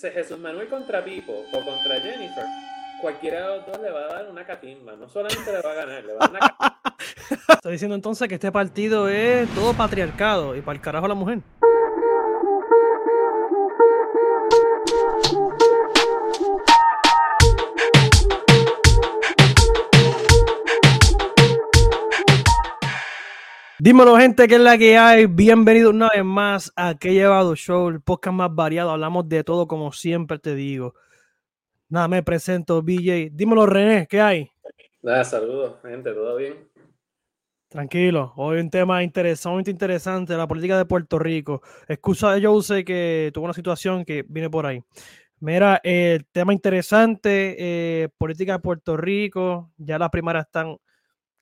Jesús Manuel contra Pipo o contra Jennifer, cualquiera de los dos le va a dar una catimba. No solamente le va a ganar, le va a dar una catimba. Diciendo entonces que este partido es todo patriarcado y para el carajo la mujer. Dímelo, gente, que es la que hay. Bienvenido una vez más a Que Llevado Show, el podcast más variado. Hablamos de todo, como siempre te digo. Nada, me presento, BJ. Dímelo, René, ¿qué hay? Nada, saludos, gente, ¿todo bien? Tranquilo, hoy un tema interesante, interesante, la política de Puerto Rico. Excusa, yo sé que tuvo una situación que viene por ahí. Mira, el tema interesante, eh, política de Puerto Rico, ya las primarias están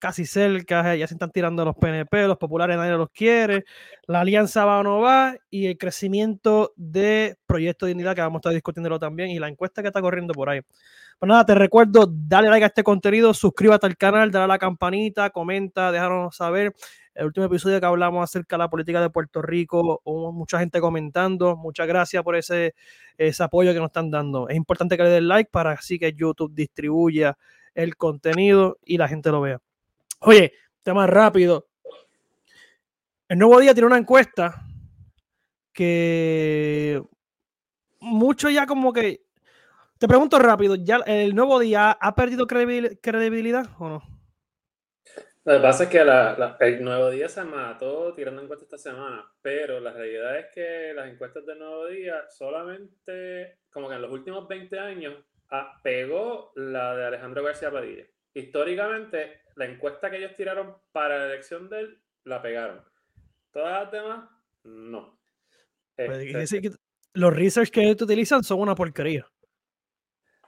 casi cerca, ya se están tirando los PNP, los populares nadie los quiere, la alianza va o no va y el crecimiento de Proyecto Dignidad que vamos a estar discutiéndolo también y la encuesta que está corriendo por ahí. Pues nada, te recuerdo, dale like a este contenido, suscríbete al canal, dale a la campanita, comenta, déjanos saber. El último episodio que hablamos acerca de la política de Puerto Rico, hubo mucha gente comentando. Muchas gracias por ese, ese apoyo que nos están dando. Es importante que le den like para así que YouTube distribuya el contenido y la gente lo vea. Oye, tema rápido. El nuevo día tiene una encuesta que mucho ya como que te pregunto rápido, ¿ya el nuevo día ha perdido credibilidad o no? Lo que pasa es que el nuevo día se mató tirando encuestas esta semana, pero la realidad es que las encuestas del nuevo día solamente, como que en los últimos 20 años, pegó la de Alejandro García Padilla. Históricamente, la encuesta que ellos tiraron para la elección de él, la pegaron. Todas las demás, no. Este los research que ellos utilizan son una porquería.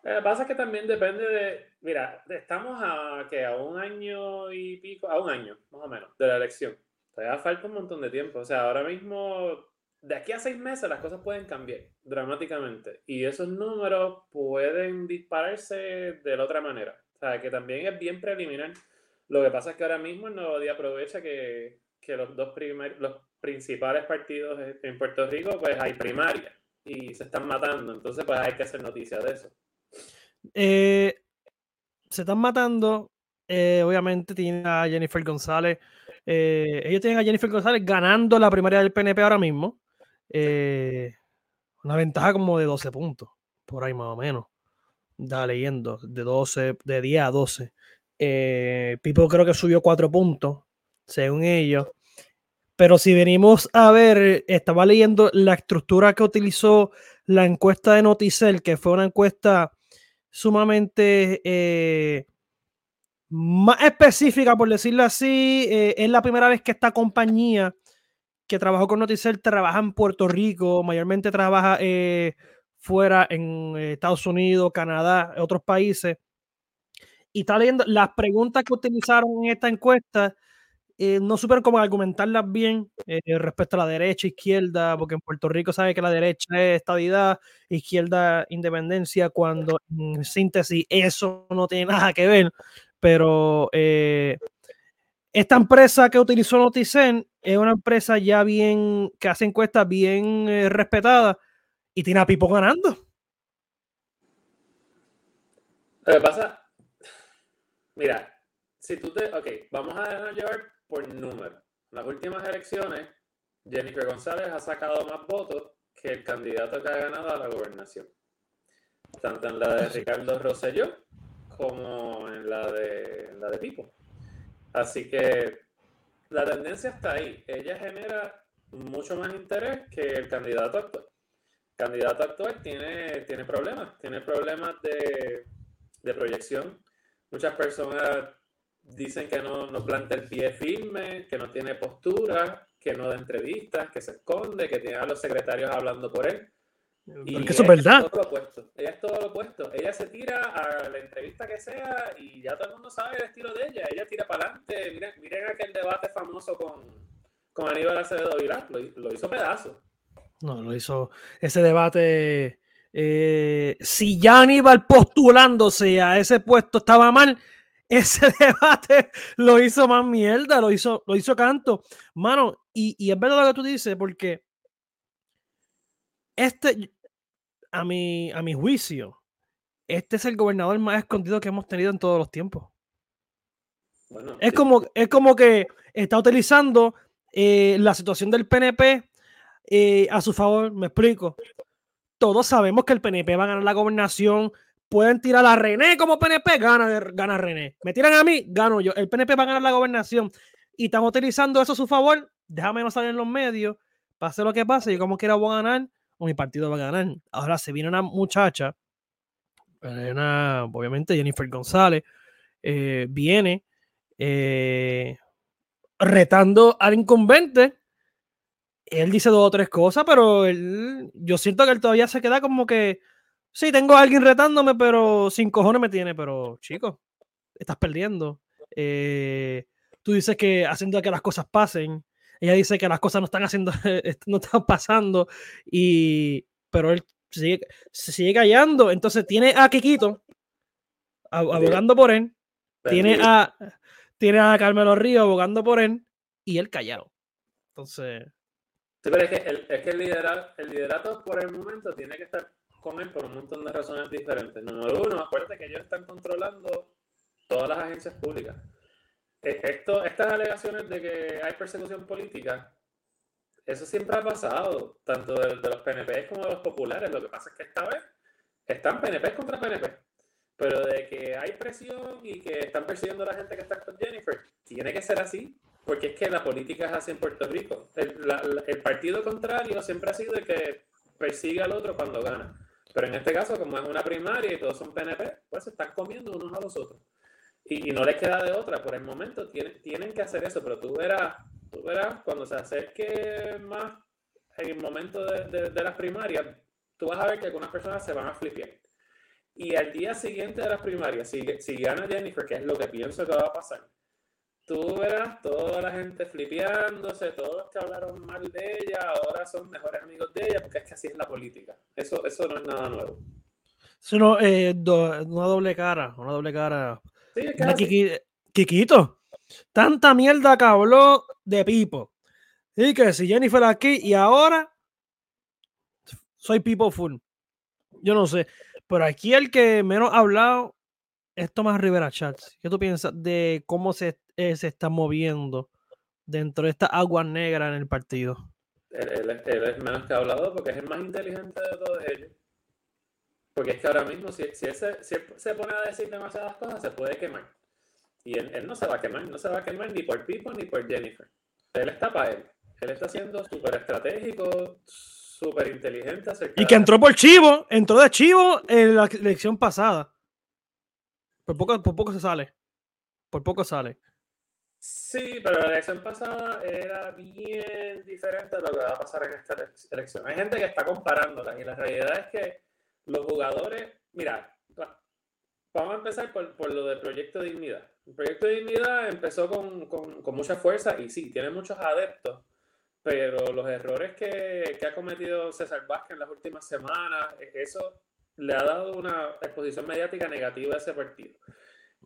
Lo que pasa es que también depende de. Mira, estamos a que a un año y pico, a un año más o menos de la elección. Todavía falta un montón de tiempo. O sea, ahora mismo, de aquí a seis meses, las cosas pueden cambiar dramáticamente. Y esos números pueden dispararse de la otra manera. Sea, que también es bien preliminar. Lo que pasa es que ahora mismo el Nuevo Día aprovecha que, que los dos primer, los principales partidos en Puerto Rico, pues hay primaria y se están matando. Entonces, pues hay que hacer noticias de eso. Eh, se están matando. Eh, obviamente tienen a Jennifer González. Eh, ellos tienen a Jennifer González ganando la primaria del PNP ahora mismo. una ventaja como de 12 puntos, por ahí más o menos. Da leyendo, de 12, de 10 a 12. Pipo creo que subió 4 puntos, según ellos. Pero si venimos a ver, estaba leyendo la estructura que utilizó la encuesta de Noticel, que fue una encuesta sumamente eh, más específica, por decirlo así. Eh, es la primera vez que esta compañía que trabajó con Noticel trabaja en Puerto Rico, mayormente trabaja eh, fuera en Estados Unidos, Canadá, otros países. Y está leyendo las preguntas que utilizaron en esta encuesta eh, no supieron cómo argumentarlas bien eh, respecto a la derecha, izquierda, porque en Puerto Rico sabe que la derecha es estabilidad, izquierda independencia, cuando en síntesis eso no tiene nada que ver. Pero eh, esta empresa que utilizó Noticen es una empresa ya bien, que hace encuestas bien respetadas y tiene a Pipo ganando. Lo que pasa, mira, si tú te, ok, vamos a dejar llevar por número. En las últimas elecciones, Jennifer González ha sacado más votos que el candidato que ha ganado a la gobernación. Tanto en la de Ricardo Rosselló como en la de, la de Pipo. Así que la tendencia está ahí. Ella genera mucho más interés que el candidato actual. Candidato actual tiene, tiene problemas, tiene problemas de, de proyección. Muchas personas dicen que no, no planta el pie firme, que no tiene postura, que no da entrevistas, que se esconde, que tiene a los secretarios hablando por él. Y eso es verdad. todo lo opuesto. Ella es todo lo opuesto. Ella se tira a la entrevista que sea y ya todo el mundo sabe el estilo de ella. Ella tira para adelante. Miren, miren aquel debate famoso con, con Aníbal Acevedo Vilá. Lo, lo, hizo pedazo. No, lo hizo. Ese debate. Eh, si ya Aníbal postulándose a ese puesto estaba mal, ese debate lo hizo más mierda, lo hizo, lo hizo canto. Mano, y, y es verdad lo que tú dices, porque este, a mi, a mi juicio, este es el gobernador más escondido que hemos tenido en todos los tiempos. es, como, es como que está utilizando eh, la situación del PNP eh, a su favor. Me explico. Todos sabemos que el PNP va a ganar la gobernación. Pueden tirar a René como PNP, gana, gana René. Me tiran a mí, gano yo. El PNP va a ganar la gobernación. Y están utilizando eso a su favor. Déjame no salir en los medios. Pase lo que pase, yo como quiera voy a ganar o mi partido va a ganar. Ahora se viene una muchacha, una, obviamente Jennifer González, eh, viene eh, retando al incumbente. Él dice dos o tres cosas, pero él, yo siento que él todavía se queda como que, sí, tengo a alguien retándome, pero sin cojones me tiene, pero chico, estás perdiendo. Eh, tú dices que haciendo que las cosas pasen, ella dice que las cosas no están haciendo, no están pasando, y, pero él sigue, se sigue callando. Entonces tiene a Kikito abogando por él, tiene a, tiene a Carmelo Río abogando por él, y él callado. Entonces. Sí, pero es que, el, es que el, liderato, el liderato por el momento tiene que estar con él por un montón de razones diferentes. Número uno, acuérdate que ellos están controlando todas las agencias públicas. Eh, esto, estas alegaciones de que hay persecución política, eso siempre ha pasado, tanto de, los PNP como de los populares. Lo que pasa es que esta vez están PNP contra PNP. Pero de que hay presión y que están persiguiendo a la gente que está con Jennifer, tiene que ser así, porque es que la política es así en Puerto Rico. El, el partido contrario siempre ha sido el que persigue al otro cuando gana. Pero en este caso, como es una primaria y todos son PNP, pues se están comiendo unos a los otros. Y, no les queda de otra, por el momento tienen, tienen que hacer eso, pero tú verás, tú verás cuando se acerque más el momento de, de, las primarias, tú vas a ver que algunas personas se van a flipear. Y al día siguiente de las primarias, si, si gana Jennifer, que es lo que pienso que va a pasar, tú verás toda la gente flipeándose, todos los que hablaron mal de ella, ahora son mejores amigos de ella, porque es que así es la política. Eso, eso no es nada nuevo. Es eh, una doble cara, una doble cara Kikito, tanta mierda que habló de Pipo. Y que si Jennifer aquí y ahora soy Pipo full. Yo no sé. Pero aquí el que menos ha hablado es Tomás Rivera Chats. ¿Qué tú piensas de cómo se, eh, se está moviendo dentro de esta agua negra en el partido? Él, es menos que ha hablado porque es el más inteligente de todos ellos. Porque es que ahora mismo, si, si, él se, pone a decir demasiadas cosas, se puede quemar. Y él, no se va a quemar, no se va a quemar ni por Pipo ni por Jennifer. Él está para él. Él está siendo súper estratégico, súper inteligente. Y que entró por Chivo, entró de Chivo en la elección pasada. Por poco, por poco se sale. Por poco sale. Sí, pero la elección pasada era bien diferente a lo que va a pasar en esta elección. Hay gente que está comparándola y la realidad es que los jugadores, mira, vamos a empezar por, por lo del Proyecto de Dignidad. El Proyecto de Dignidad empezó con, con, con mucha fuerza y sí, tiene muchos adeptos, pero los errores que, que, ha cometido César Vázquez en las últimas semanas, eso le ha dado una exposición mediática negativa a ese partido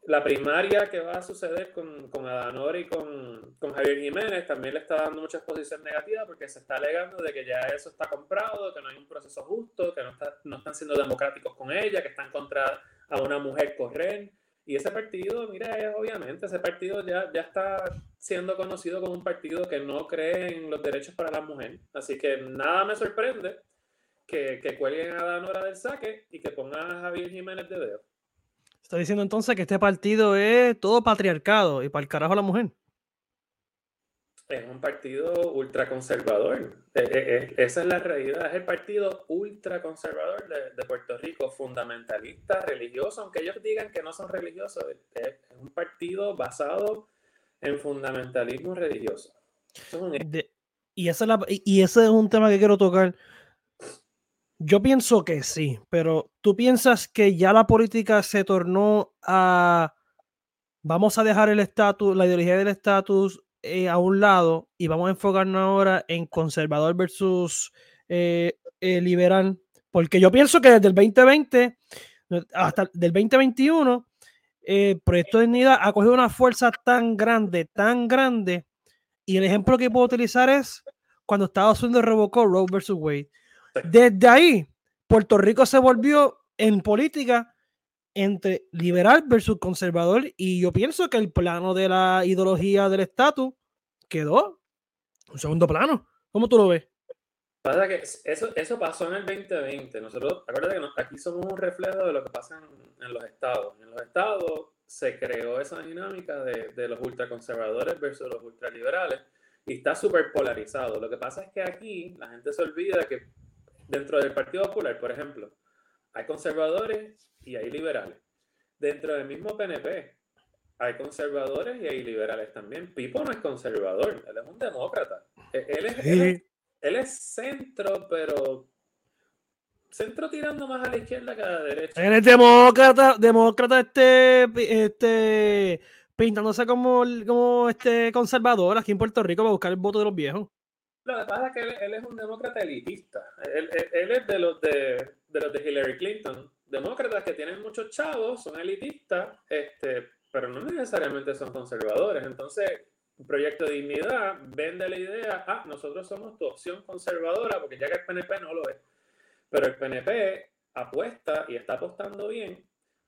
la primaria que va a suceder con, con Adanor y con, con, Javier Jiménez también le está dando mucha exposición negativa porque se está alegando de que ya eso está comprado, que no hay un proceso justo, que no, está, no están siendo democráticos con ella, que están contra a una mujer correr. Y ese partido, mira, obviamente ese partido ya, ya está siendo conocido como un partido que no cree en los derechos para la mujer. Así que nada me sorprende que, que cuelguen a Adanora del saque y que pongan a Javier Jiménez de dedo. Está diciendo entonces que este partido es todo patriarcado y para el carajo la mujer. Es un partido ultraconservador. E, e, e, esa es la realidad. Es el partido ultraconservador de, de Puerto Rico, fundamentalista, religioso, aunque ellos digan que no son religiosos. Es, un partido basado en fundamentalismo religioso. y, esa y ese es un tema que quiero tocar yo pienso que sí, pero tú piensas que ya la política se tornó a vamos a dejar el estatus, la ideología del estatus eh, a un lado y vamos a enfocarnos ahora en conservador versus eh, eh, liberal, porque yo pienso que desde el 2020 hasta del 2021 el Proyecto de Dignidad ha cogido una fuerza tan grande, tan grande, y el ejemplo que puedo utilizar es cuando Estados Unidos revocó Roe versus Wade. Desde ahí, Puerto Rico se volvió en política entre liberal versus conservador y yo pienso que el plano de la ideología del estatus quedó un segundo plano. ¿Cómo tú lo ves? Pasa que eso, eso pasó en el 2020. Nosotros, acuérdate que aquí somos un reflejo de lo que pasa en, en, los estados. En los estados se creó esa dinámica de, de los ultraconservadores versus los ultraliberales y está súper polarizado. Lo que pasa es que aquí la gente se olvida que dentro del Partido Popular, por ejemplo, hay conservadores y hay liberales. Dentro del mismo PNP hay conservadores y hay liberales también. Pipo no es conservador, él es un demócrata. E, él es, él es, centro, pero centro tirando más a la izquierda que a la derecha. Él es demócrata, demócrata este, este pintándose como, como este conservador aquí en Puerto Rico para buscar el voto de los viejos. Lo que pasa es que él, es un demócrata elitista. Él, él, es de los de, de, los de Hillary Clinton. Demócratas que tienen muchos chavos, son elitistas, este, pero no necesariamente son conservadores. Entonces, un proyecto de dignidad vende la idea, ah, nosotros somos tu opción conservadora, porque ya que el PNP no lo es. Pero el PNP apuesta y está apostando bien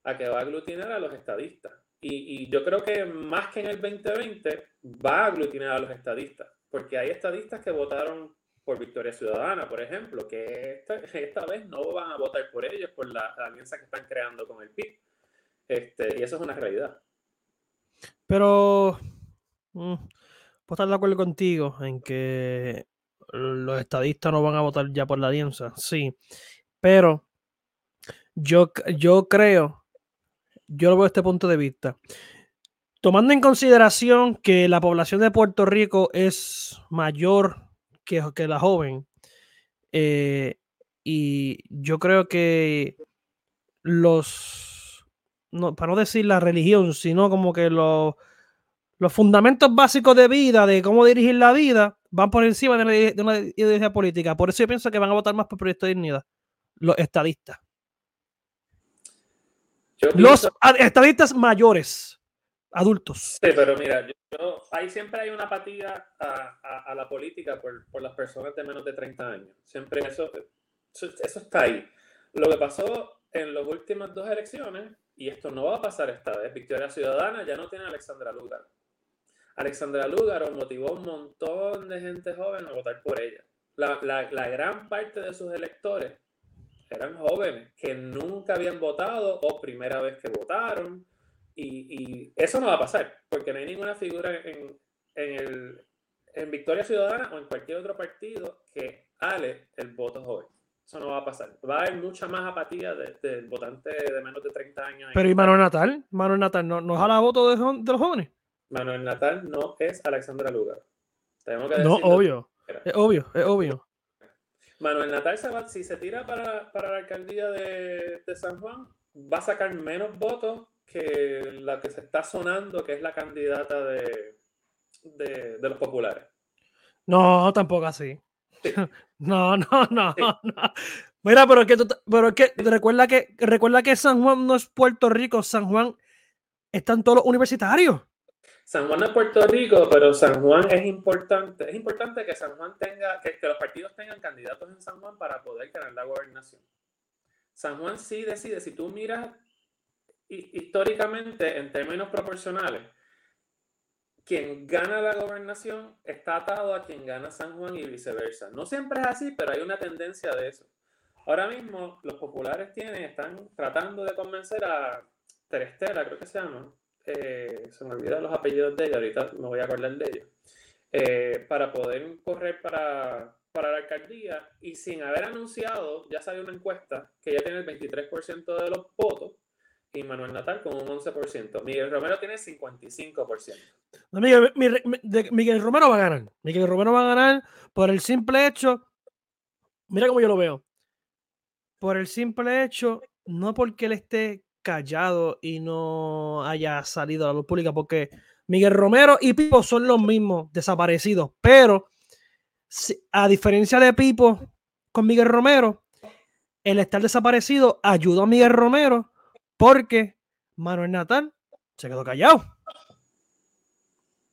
a que va a aglutinar a los estadistas. Y, y, yo creo que más que en el 2020 va a aglutinar a los estadistas porque hay estadistas que votaron por Victoria Ciudadana, por ejemplo, que esta, esta vez no van a votar por ellos, por la, alianza que están creando con el PIB. Este, y eso es una realidad. Pero, mm, puedo estar de acuerdo contigo en que los estadistas no van a votar ya por la alianza, sí, pero yo, yo creo, yo lo veo desde este punto de vista tomando en consideración que la población de Puerto Rico es mayor que, que la joven, eh, y yo creo que los, no, para no decir la religión, sino como que los, los fundamentos básicos de vida, de cómo dirigir la vida, van por encima de una, ideología política. Por eso yo pienso que van a votar más por Proyecto de Dignidad, los estadistas. Los estadistas mayores adultos. Sí, pero mira, yo, ahí siempre hay una apatía a, a, la política por, las personas de menos de 30 años. Siempre eso, eso, está ahí. Lo que pasó en las últimas dos elecciones, y esto no va a pasar esta vez, Victoria Ciudadana ya no tiene a Alexandra Lugar. Alexandra Lugar motivó un montón de gente joven a votar por ella. La, la, la gran parte de sus electores eran jóvenes que nunca habían votado o primera vez que votaron y, eso no va a pasar, porque no hay ninguna figura en, en, el, en Victoria Ciudadana o en cualquier otro partido que ale el voto joven. Eso no va a pasar. Va a haber mucha más apatía del de votante de menos de 30 años. Pero ¿y Manuel Natal? Manuel Natal no, no jala voto de, de, los jóvenes. Manuel Natal no es Alexandra Lugar. Tenemos que no, obvio. Es obvio, es obvio. Manuel Natal, si se tira para, para la alcaldía de, de San Juan, va a sacar menos votos que la que se está sonando, que es la candidata de, de, los populares. No, tampoco así. No, no, no, no. Mira, pero es que, pero es que recuerda que recuerda que San Juan no es Puerto Rico, San Juan están todos los universitarios. San Juan no es Puerto Rico, pero San Juan es importante. Es importante que San Juan tenga, que, que los partidos tengan candidatos en San Juan para poder ganar la gobernación. San Juan sí decide, si tú miras históricamente, en términos proporcionales, quien gana la gobernación está atado a quien gana San Juan y viceversa. No siempre es así, pero hay una tendencia de eso. Ahora mismo los populares tienen, están tratando de convencer a Terestela, creo que se llama, eh, se me olvidan los apellidos de ella, ahorita me voy a acordar de ella, eh, para poder correr para, para la alcaldía y sin haber anunciado, ya salió una encuesta que ya tiene el 23% de los votos y Manuel Natal con un 11%. Miguel Romero tiene 55%. Miguel, Miguel, Romero va a ganar. Miguel Romero va a ganar por el simple hecho, mira cómo yo lo veo, por el simple hecho, no porque él esté callado y no haya salido a la luz pública, porque Miguel Romero y Pipo son los mismos desaparecidos, pero a diferencia de Pipo con Miguel Romero, el estar desaparecido ayudó a Miguel Romero porque Manuel Natal se quedó callado.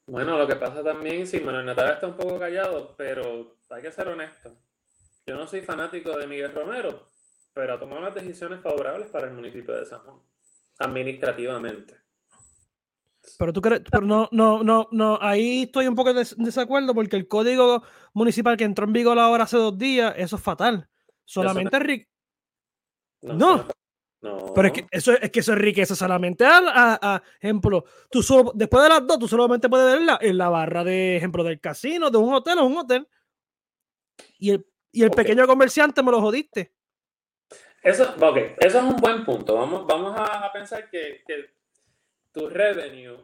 Bueno, lo que pasa también, sí, Manuel Natal está un poco callado, pero hay que ser honesto. Yo no soy fanático de Miguel Romero, pero ha tomado las decisiones favorables para el municipio de San Juan, administrativamente. Pero tú crees, pero no, no, no, no, ahí estoy un poco en desacuerdo porque el código municipal que entró en vigor ahora hace dos días, eso es fatal. Solamente Rick. No. no. Pero es que eso es que eso es riqueza solamente a, a, ejemplo, tú solo, después de las dos, tú solamente puedes ver en la, barra de ejemplo del casino, de un hotel o un hotel. Y el, y el pequeño comerciante me lo jodiste. Eso, okay. eso es un buen punto. Vamos, vamos a, pensar que, que tu revenue,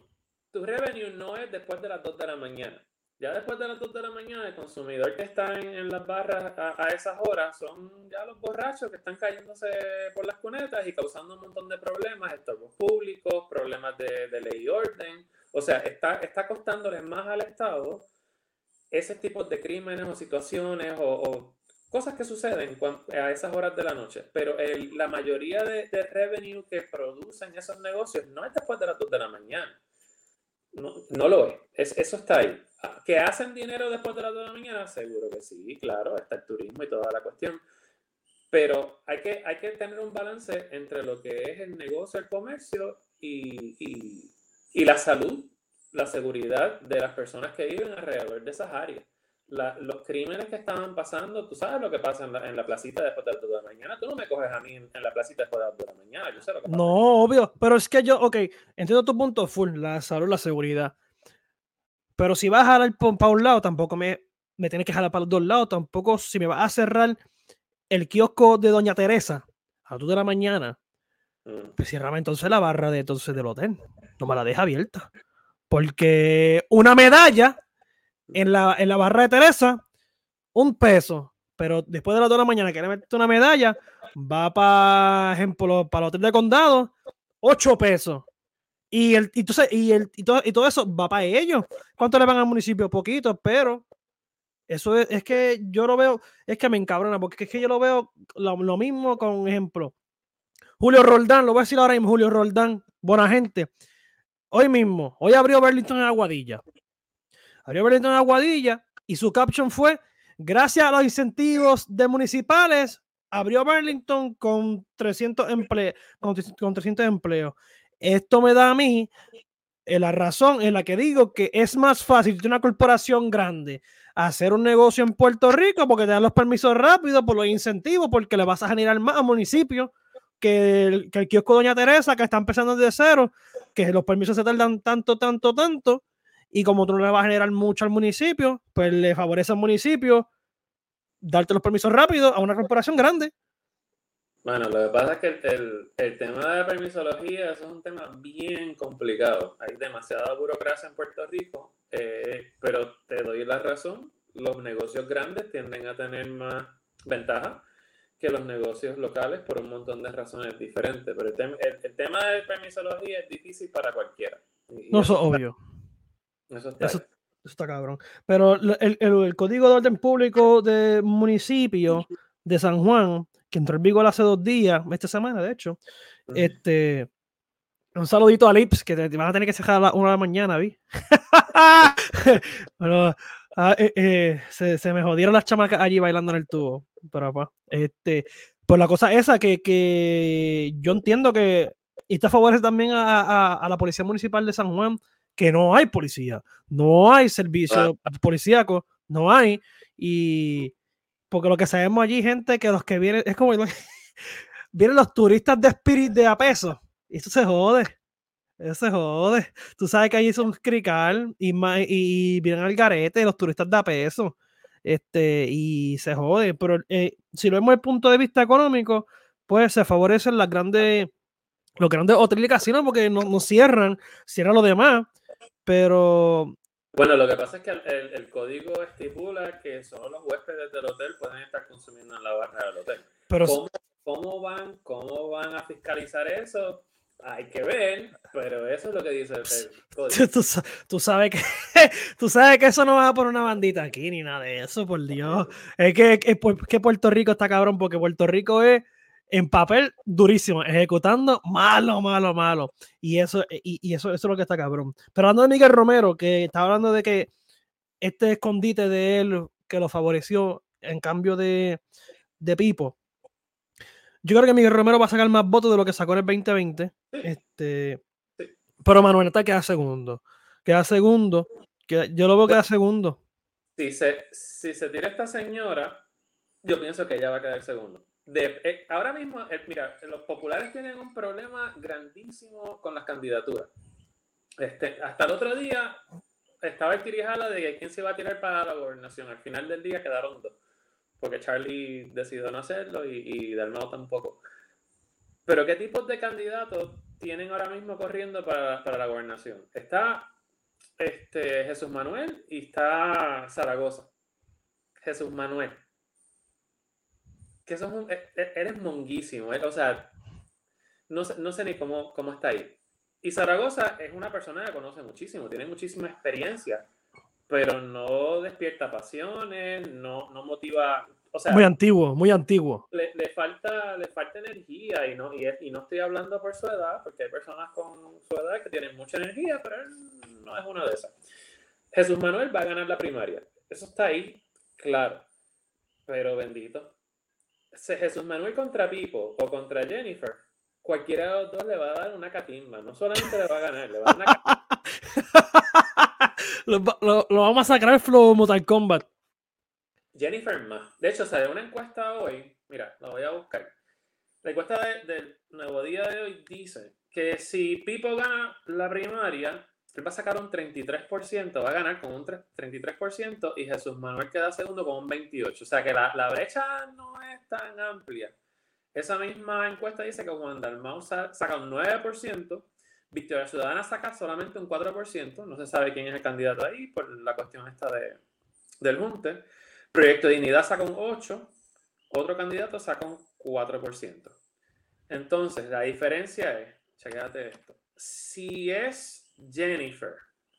tu revenue no es después de las 2 de la mañana. Ya después de las 2 de la mañana, el consumidor que está en, las barras a, esas horas son ya los borrachos que están cayéndose por las cunetas y causando un montón de problemas, estorbos públicos, problemas de, ley y orden. O sea, está, está costándoles más al Estado ese tipo de crímenes o situaciones o cosas que suceden a esas horas de la noche, pero la mayoría de, revenue que producen esos negocios no es después de las 2 de la mañana. No, lo es. Eso está ahí. ¿Que hacen dinero después de las 2 de la mañana? Seguro que sí, claro, está el turismo y toda la cuestión. Pero hay que, hay que tener un balance entre lo que es el negocio, el comercio y, y la salud, la seguridad de las personas que viven alrededor de esas áreas los crímenes que estaban pasando, tú sabes lo que pasa en la, en la placita después de las 2 de la mañana. Tú no me coges a mí en, la placita después de las 2 de la mañana. Yo sé lo que pasa. No, obvio. Pero es que yo, ok, entiendo tu punto full, la salud, la seguridad. Pero si vas a jalar para un lado, tampoco me, me tienes que jalar para los dos lados. Tampoco si me vas a cerrar el kiosco de Doña Teresa a las 2 de la mañana, mm. pues cierrame entonces la barra de entonces del hotel. No me la deja abierta. Porque una medalla en la, en la barra de Teresa, un peso. Pero después de las 2 de la mañana quiere meterte una medalla, va para ejemplo, para el hotel de condado, 8 pesos. Y, el, y, y, el, y, todo, y todo eso va para ellos. ¿Cuánto le van al municipio? Poquito, pero eso es, es, que yo lo veo, es que me encabrona, porque es que yo lo veo lo, lo, mismo con ejemplo. Julio Roldán, lo voy a decir ahora mismo, Julio Roldán, buena gente. Hoy mismo, hoy abrió Burlington en Aguadilla. Abrió Burlington en Aguadilla y su caption fue, gracias a los incentivos de municipales, abrió Burlington con 300, emple con, 300 empleos. Esto me da a mí eh, la razón en la que digo que es más fácil de una corporación grande hacer un negocio en Puerto Rico porque te dan los permisos rápidos por los incentivos, porque le vas a generar más a municipios que el, que el kiosco Doña Teresa, que está empezando desde cero, que los permisos se tardan tanto, tanto, tanto, y como tú no le vas a generar mucho al municipio, pues le favorece al municipio darte los permisos rápidos a una corporación grande. Bueno, lo que pasa es que el, el, tema de la permisología es un tema bien complicado. Hay demasiada burocracia en Puerto Rico, eh, pero te doy la razón, los negocios grandes tienden a tener más ventaja que los negocios locales por un montón de razones diferentes. Pero el, el tema de permisología es difícil para cualquiera. no, eso es obvio. Eso está, cabrón. Pero el, código de orden público de municipio de San Juan, que entró en vigor hace dos días, esta semana, de hecho, este. Un saludito a Lips, que te, van a tener que cerrar a la una de la mañana, ¿vi? ah, eh, eh, se, me jodieron las chamacas allí bailando en el tubo. Pero, pues, este, pues la cosa esa que, que yo entiendo que esto favorece también a, a, la Policía Municipal de San Juan que no hay policía, no hay servicio policíaco, no hay. Y porque lo que sabemos allí, gente, que los que vienen, es como vienen los turistas de Spirit de a peso. Y eso se jode. Eso se jode. Tú sabes que allí son crical y, y, vienen al garete los turistas de a peso. Este, y se jode. Pero eh, si lo vemos desde el punto de vista económico, pues se favorecen las grandes, los grandes hoteles y casinos porque no, no cierran, cierran lo demás. Pero. Bueno, lo que pasa es que el, código estipula que solo los huéspedes del hotel pueden estar consumiendo en la barra del hotel. Pero, ¿Cómo, van, ¿Cómo van a fiscalizar eso? Hay que ver, pero eso es lo que dice el, código. Tú, sabes que, tú sabes que eso no va a poner una bandita aquí ni nada de eso, por Dios. Es que, es que Puerto Rico está cabrón, porque Puerto Rico es en papel durísimo, ejecutando malo, malo, malo. Y eso, eh, y, eso, eso es lo que está cabrón. Pero hablando de Miguel Romero, que está hablando de que este escondite de él que lo favoreció en cambio de, de Pipo. Yo creo que Miguel Romero va a sacar más votos de lo que sacó en el 2020. Este, Pero Manuel está queda segundo. Queda segundo. yo lo veo que queda segundo. Si se, si se tira esta señora, yo pienso que ella va a quedar segundo. De, eh, ahora mismo, eh, mira, los populares tienen un problema grandísimo con las candidaturas. Este, hasta el otro día estaba el tirijala de quién se iba a tirar para la gobernación. Al final del día quedaron dos, porque Charlie decidió no hacerlo y, y Dalmau tampoco. Pero ¿qué tipos de candidatos tienen ahora mismo corriendo para, para la gobernación? Está este, Jesús Manuel y está Zaragoza. Jesús Manuel. Que sos e, e, eres monguísimo. Eh, o sea, no, no sé ni cómo, cómo está ahí. Y Zaragoza es una persona que conoce muchísimo, tiene muchísima experiencia, pero no despierta pasiones, no, no motiva. O sea, muy antiguo, muy antiguo. Le, le, falta, le falta energía y no, y, y, no estoy hablando por su edad, porque hay personas con su edad que tienen mucha energía, pero él no es una de esas. Jesús Manuel va a ganar la primaria. Eso está ahí, claro. Pero bendito. Jesús Manuel contra Pipo o contra Jennifer cualquiera de los dos le va a dar una catimba. No solamente le va a ganar, le va a dar una lo, lo, lo, vamos a sacar Flow Mortal Kombat. Jennifer más. De hecho, salió una encuesta hoy. Mira, la voy a buscar. La encuesta del nuevo día de hoy dice que si Pipo gana la primaria, él va a sacar un 33%, va a ganar con un 33% y Jesús Manuel queda segundo con un 28%. O sea que la, la brecha no es tan amplia. Esa misma encuesta dice que Juan Dalmau saca un 9%, Victoria Ciudadana saca solamente un 4%, no se sabe quién es el candidato ahí por la cuestión esta de, del Junte. Proyecto Dignidad saca un 8%, otro candidato saca un 4%. Entonces, la diferencia es, chequéate esto, si es Jennifer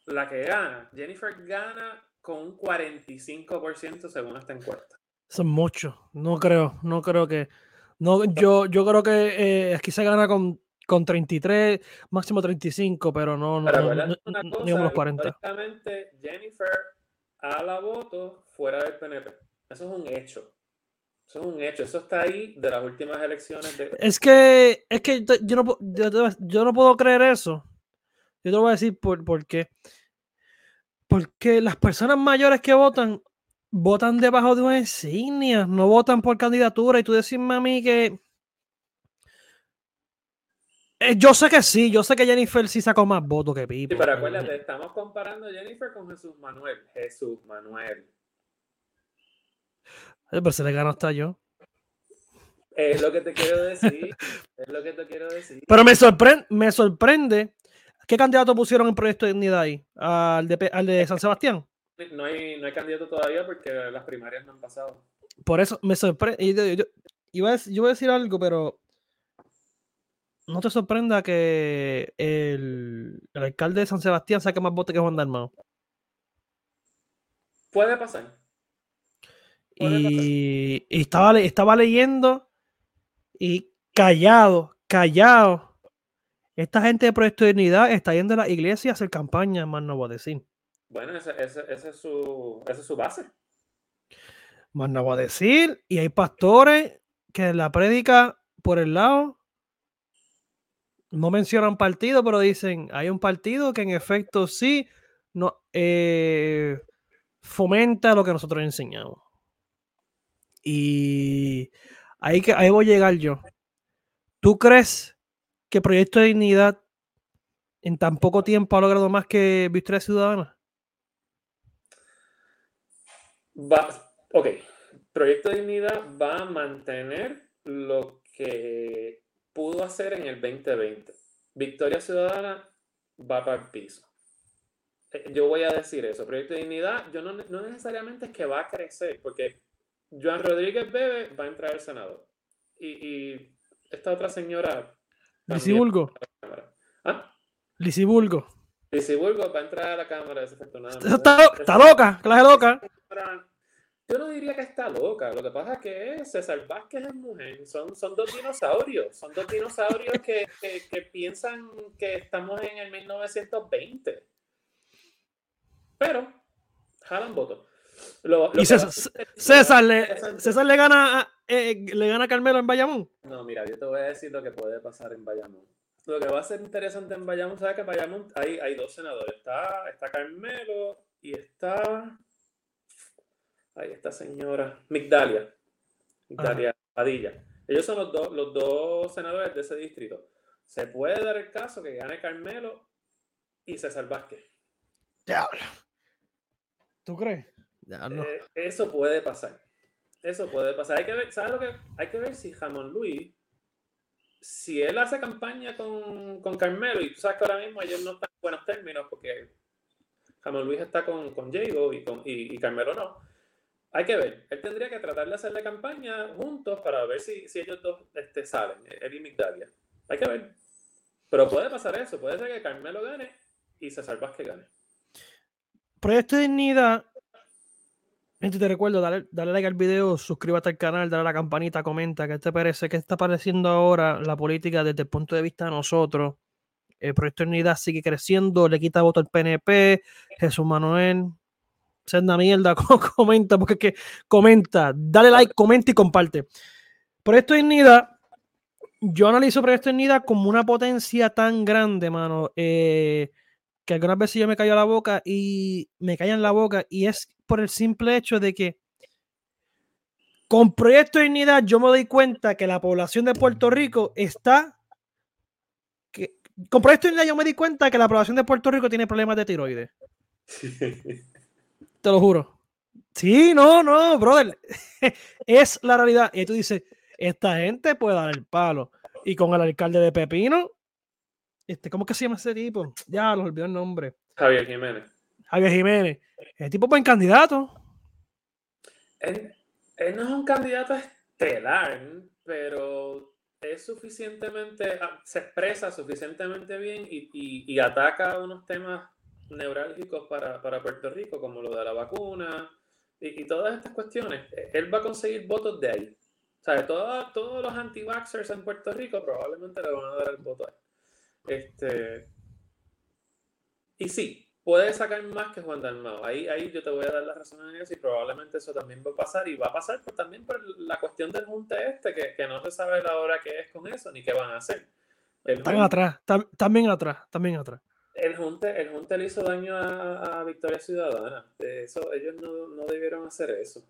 la que gana, Jennifer gana con un 45% según esta encuesta. Son muchos, no creo, no creo que no, yo, yo creo que eh, aquí se gana con, con 33, máximo 35, pero no, no, no, los 40. Jennifer a la voto fuera del PNP. Eso es un hecho. Eso es un hecho. Eso está ahí de las últimas elecciones. De... Es que, es que yo, no, yo, no puedo creer eso. Yo te lo voy a decir por, por qué. Porque las personas mayores que votan votan debajo de una insignia, no votan por candidatura. Y tú decirme a mí que. Eh, yo sé que sí, yo sé que Jennifer sí sacó más votos que Pipo. Sí, pero acuérdate, estamos comparando a Jennifer con Jesús Manuel. Jesús Manuel. Eh, pero se le ganó hasta yo. Es lo que te quiero decir. es lo que te quiero decir. Pero me sorprende, me sorprende. ¿Qué candidato pusieron en Proyecto de Dignidad ahí? ¿Al de, al de San Sebastián? No hay, no hay candidato todavía porque las primarias no han pasado. Por eso me sorprende. Yo, yo, voy a decir algo, pero no te sorprenda que el, el, alcalde de San Sebastián saque más votos que Juan Dalmao. Puede pasar. y, estaba, estaba leyendo y callado, callado. Esta gente de Proyecto de está yendo a la iglesia a hacer campaña, más no voy a decir. Bueno, esa, es, su, esa es su base. Más no voy a decir. Y hay pastores que la predica por el lado no mencionan partido, pero dicen, hay un partido que en efecto sí no, eh, fomenta lo que nosotros enseñamos. Y ahí, que, ahí voy a llegar yo. ¿Tú crees que Proyecto de Dignidad en tan poco tiempo ha logrado más que Victoria Ciudadana? Va, ok, Proyecto de Dignidad va a mantener lo que pudo hacer en el 2020. Victoria Ciudadana va para el piso. Eh, yo voy a decir eso. Proyecto de Dignidad, yo no, necesariamente es que va a crecer, porque Joan Rodríguez Bebe va a entrar al Senado. Y esta otra señora. Lisibulgo. ¿Ah? Lisibulgo. Lisibulgo va a entrar a la Cámara, desafortunadamente. Está, está loca, clase loca. Yo no diría que está loca, lo que pasa es que César Vázquez es mujer, son, son dos dinosaurios, son dos dinosaurios que, que, piensan que estamos en el 1920. Pero, jalan votos. Lo, lo Y César, César, le, interesante- César le gana eh, le gana a Carmelo en Bayamón. No, mira, yo te voy a decir lo que puede pasar en Bayamón. Lo que va a ser interesante en Bayamón, ¿sabes que en Bayamón hay, hay dos senadores? Está, está Carmelo y está. Ahí esta señora, Migdalia. Migdalia Padilla. Ellos son los, dos los dos senadores de ese distrito. Se puede dar el caso que gane Carmelo y César Vázquez. Diablo. ¿Tú crees? Eh, eso puede pasar. Eso puede pasar. Hay que ver, ¿sabes lo que? Hay que ver si Jamón Luis, si él hace campaña con, con Carmelo, y tú sabes que ahora mismo ellos no están en buenos términos porque Jamón Luis está con, con Jago y, con, y, y Carmelo no. Hay que ver. Él tendría que tratar de hacerle campaña juntos para ver si, si ellos dos este, salen, él y Migdalia. Hay que ver. Pero puede pasar eso. Puede ser que Carmelo gane y César Vázquez gane. Proyecto de Dignidad. Gente, te recuerdo, dale, dale like al video, suscríbete al canal, dale a la campanita, comenta qué te parece, qué está pareciendo ahora la política desde el punto de vista de nosotros. El Proyecto de Unidad sigue creciendo, le quita voto al PNP, Jesús Manuel, senda mierda, comenta, porque es que comenta, dale like, comenta y comparte. Proyecto de Dignidad, yo analizo Proyecto de Dignidad como una potencia tan grande, mano, eh, que algunas veces yo me callo la boca y me callan la boca y es por el simple hecho de que con Proyecto de Dignidad yo me doy cuenta que la población de Puerto Rico está que con Proyecto de Dignidad yo me di cuenta que la población de Puerto Rico tiene problemas de tiroides. Te lo juro. Sí, no, no, brother. es la realidad. Y tú dices, esta gente puede dar el palo. Y con el alcalde de Pepino, este, ¿cómo que se llama ese tipo? Ya, lo olvidé el nombre. Javier Jiménez. Javier Jiménez. El tipo buen candidato. Él, no es un candidato estelar, pero es suficientemente, ah, se expresa suficientemente bien y, y- ataca unos temas neurálgicos para, para Puerto Rico, como lo de la vacuna y, todas estas cuestiones. Eh, Él va a conseguir votos de ahí. O sea, todo- todos los anti-vaxxers en Puerto Rico probablemente le van a dar el voto a él. Este, y sí, puede sacar más que Juan Dalmao. Ahí, ahí yo te voy a dar la razón en eso y probablemente eso también va a pasar. Y va a pasar por- también por la cuestión del junte este, que, que no se sabe la hora que es con eso ni qué van a hacer. El Están junte, atrás, tam- también atrás, también atrás. el junte, el junte le hizo daño a, a Victoria Ciudadana. Eso, ellos no, no debieron hacer eso.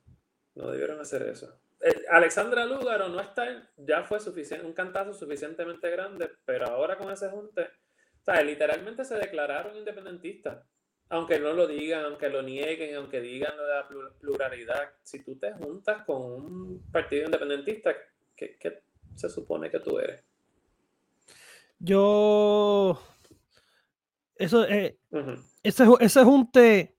No debieron hacer eso. Alexandra Lúgaro no está, ya fue suficiente, un cantazo suficientemente grande, pero ahora con ese junte, sea, literalmente se declararon independentistas. Aunque no lo digan, aunque lo nieguen, aunque digan lo de la plu- pluralidad, si tú te juntas con un partido independentista, ¿qué, qué se supone que tú eres? Yo. Eso, eh, ese, ese junte.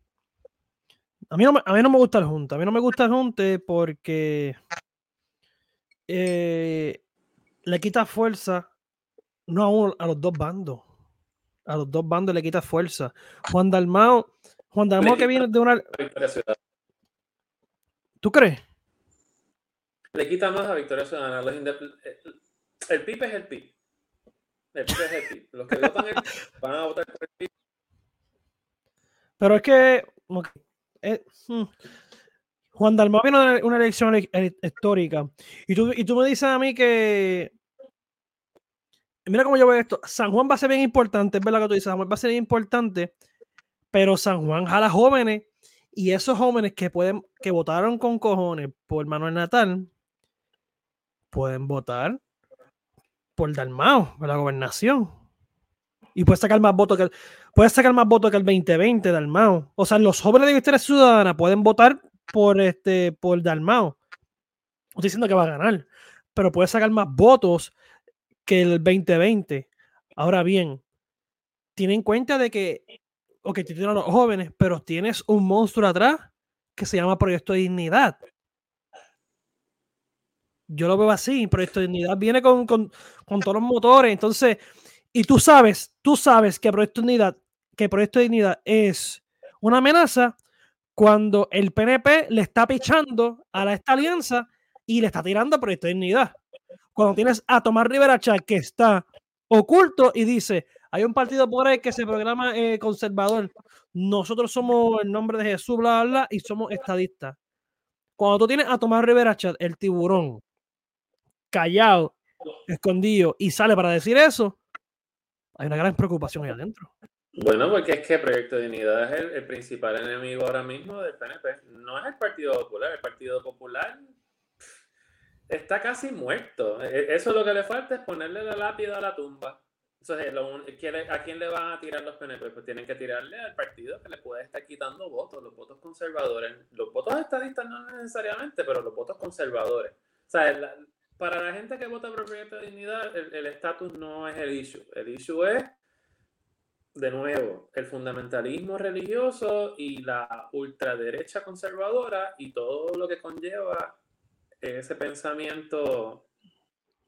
A mí, no me, a mí no me gusta el junte. A mí no me gusta el junte porque eh, le quita fuerza no a, uno, a los dos bandos. A los dos bandos le quita fuerza. Juan Dalmao, Juan Dalmao que viene de una. ¿Tú crees? Le quita más a Victoria Ciudadana. Los indep- el, el PIB es el PIB. El PIB es el PIB. Los que votan el van a votar por el PIB. Pero es que. eh, hmm. Juan Dalmau viene de una, una elección ele- ele- histórica. Y tú, y tú me dices a mí que. Mira cómo yo veo esto. San Juan va a ser bien importante. Es verdad que tú dices, San Juan va a ser importante. Pero San Juan jala jóvenes. Y esos jóvenes que pueden, que votaron con cojones por Manuel Natal, pueden votar por Dalmau, por la gobernación. Y puede sacar más votos que el, puede sacar más votos que el 2020 Dalmau. O sea, los jóvenes de Victoria Ciudadana pueden votar por este por Dalmau. No estoy diciendo que va a ganar, pero puede sacar más votos que el 2020. Ahora bien, tiene en cuenta de que, ok, tienes a los jóvenes, pero tienes un monstruo atrás que se llama Proyecto de Dignidad. Yo lo veo así, Proyecto de Dignidad viene con, con, con todos los motores, entonces, y tú sabes, tú sabes que Proyecto Dignidad, que Proyecto de Dignidad es una amenaza cuando el PNP le está pichando a la, esta alianza y le está tirando a Proyecto de Dignidad. Cuando tienes a Tomás Rivera Chat que está oculto y dice, Hay un partido por ahí que se programa eh, conservador. Nosotros somos el nombre de Jesús, bla, bla, bla, y somos estadistas. Cuando tú tienes a Tomás Rivera Chat, el tiburón, callado, escondido, y sale para decir eso, hay una gran preocupación ahí adentro. Bueno, porque es que Proyecto de Unidad es el, principal enemigo ahora mismo del PNP. No es el Partido Popular. El Partido Popular está casi muerto. E, eso lo que le falta es ponerle la lápida a la tumba. ¿a quién le van a tirar los PNP? Pues tienen que tirarle al partido que le puede estar quitando votos, los votos conservadores. Los votos estadistas no necesariamente, pero los votos conservadores. O sea, para la gente que vota por Proyecto de Dignidad, el estatus no es el issue. El issue es, de nuevo, el fundamentalismo religioso y la ultraderecha conservadora y todo lo que conlleva ese pensamiento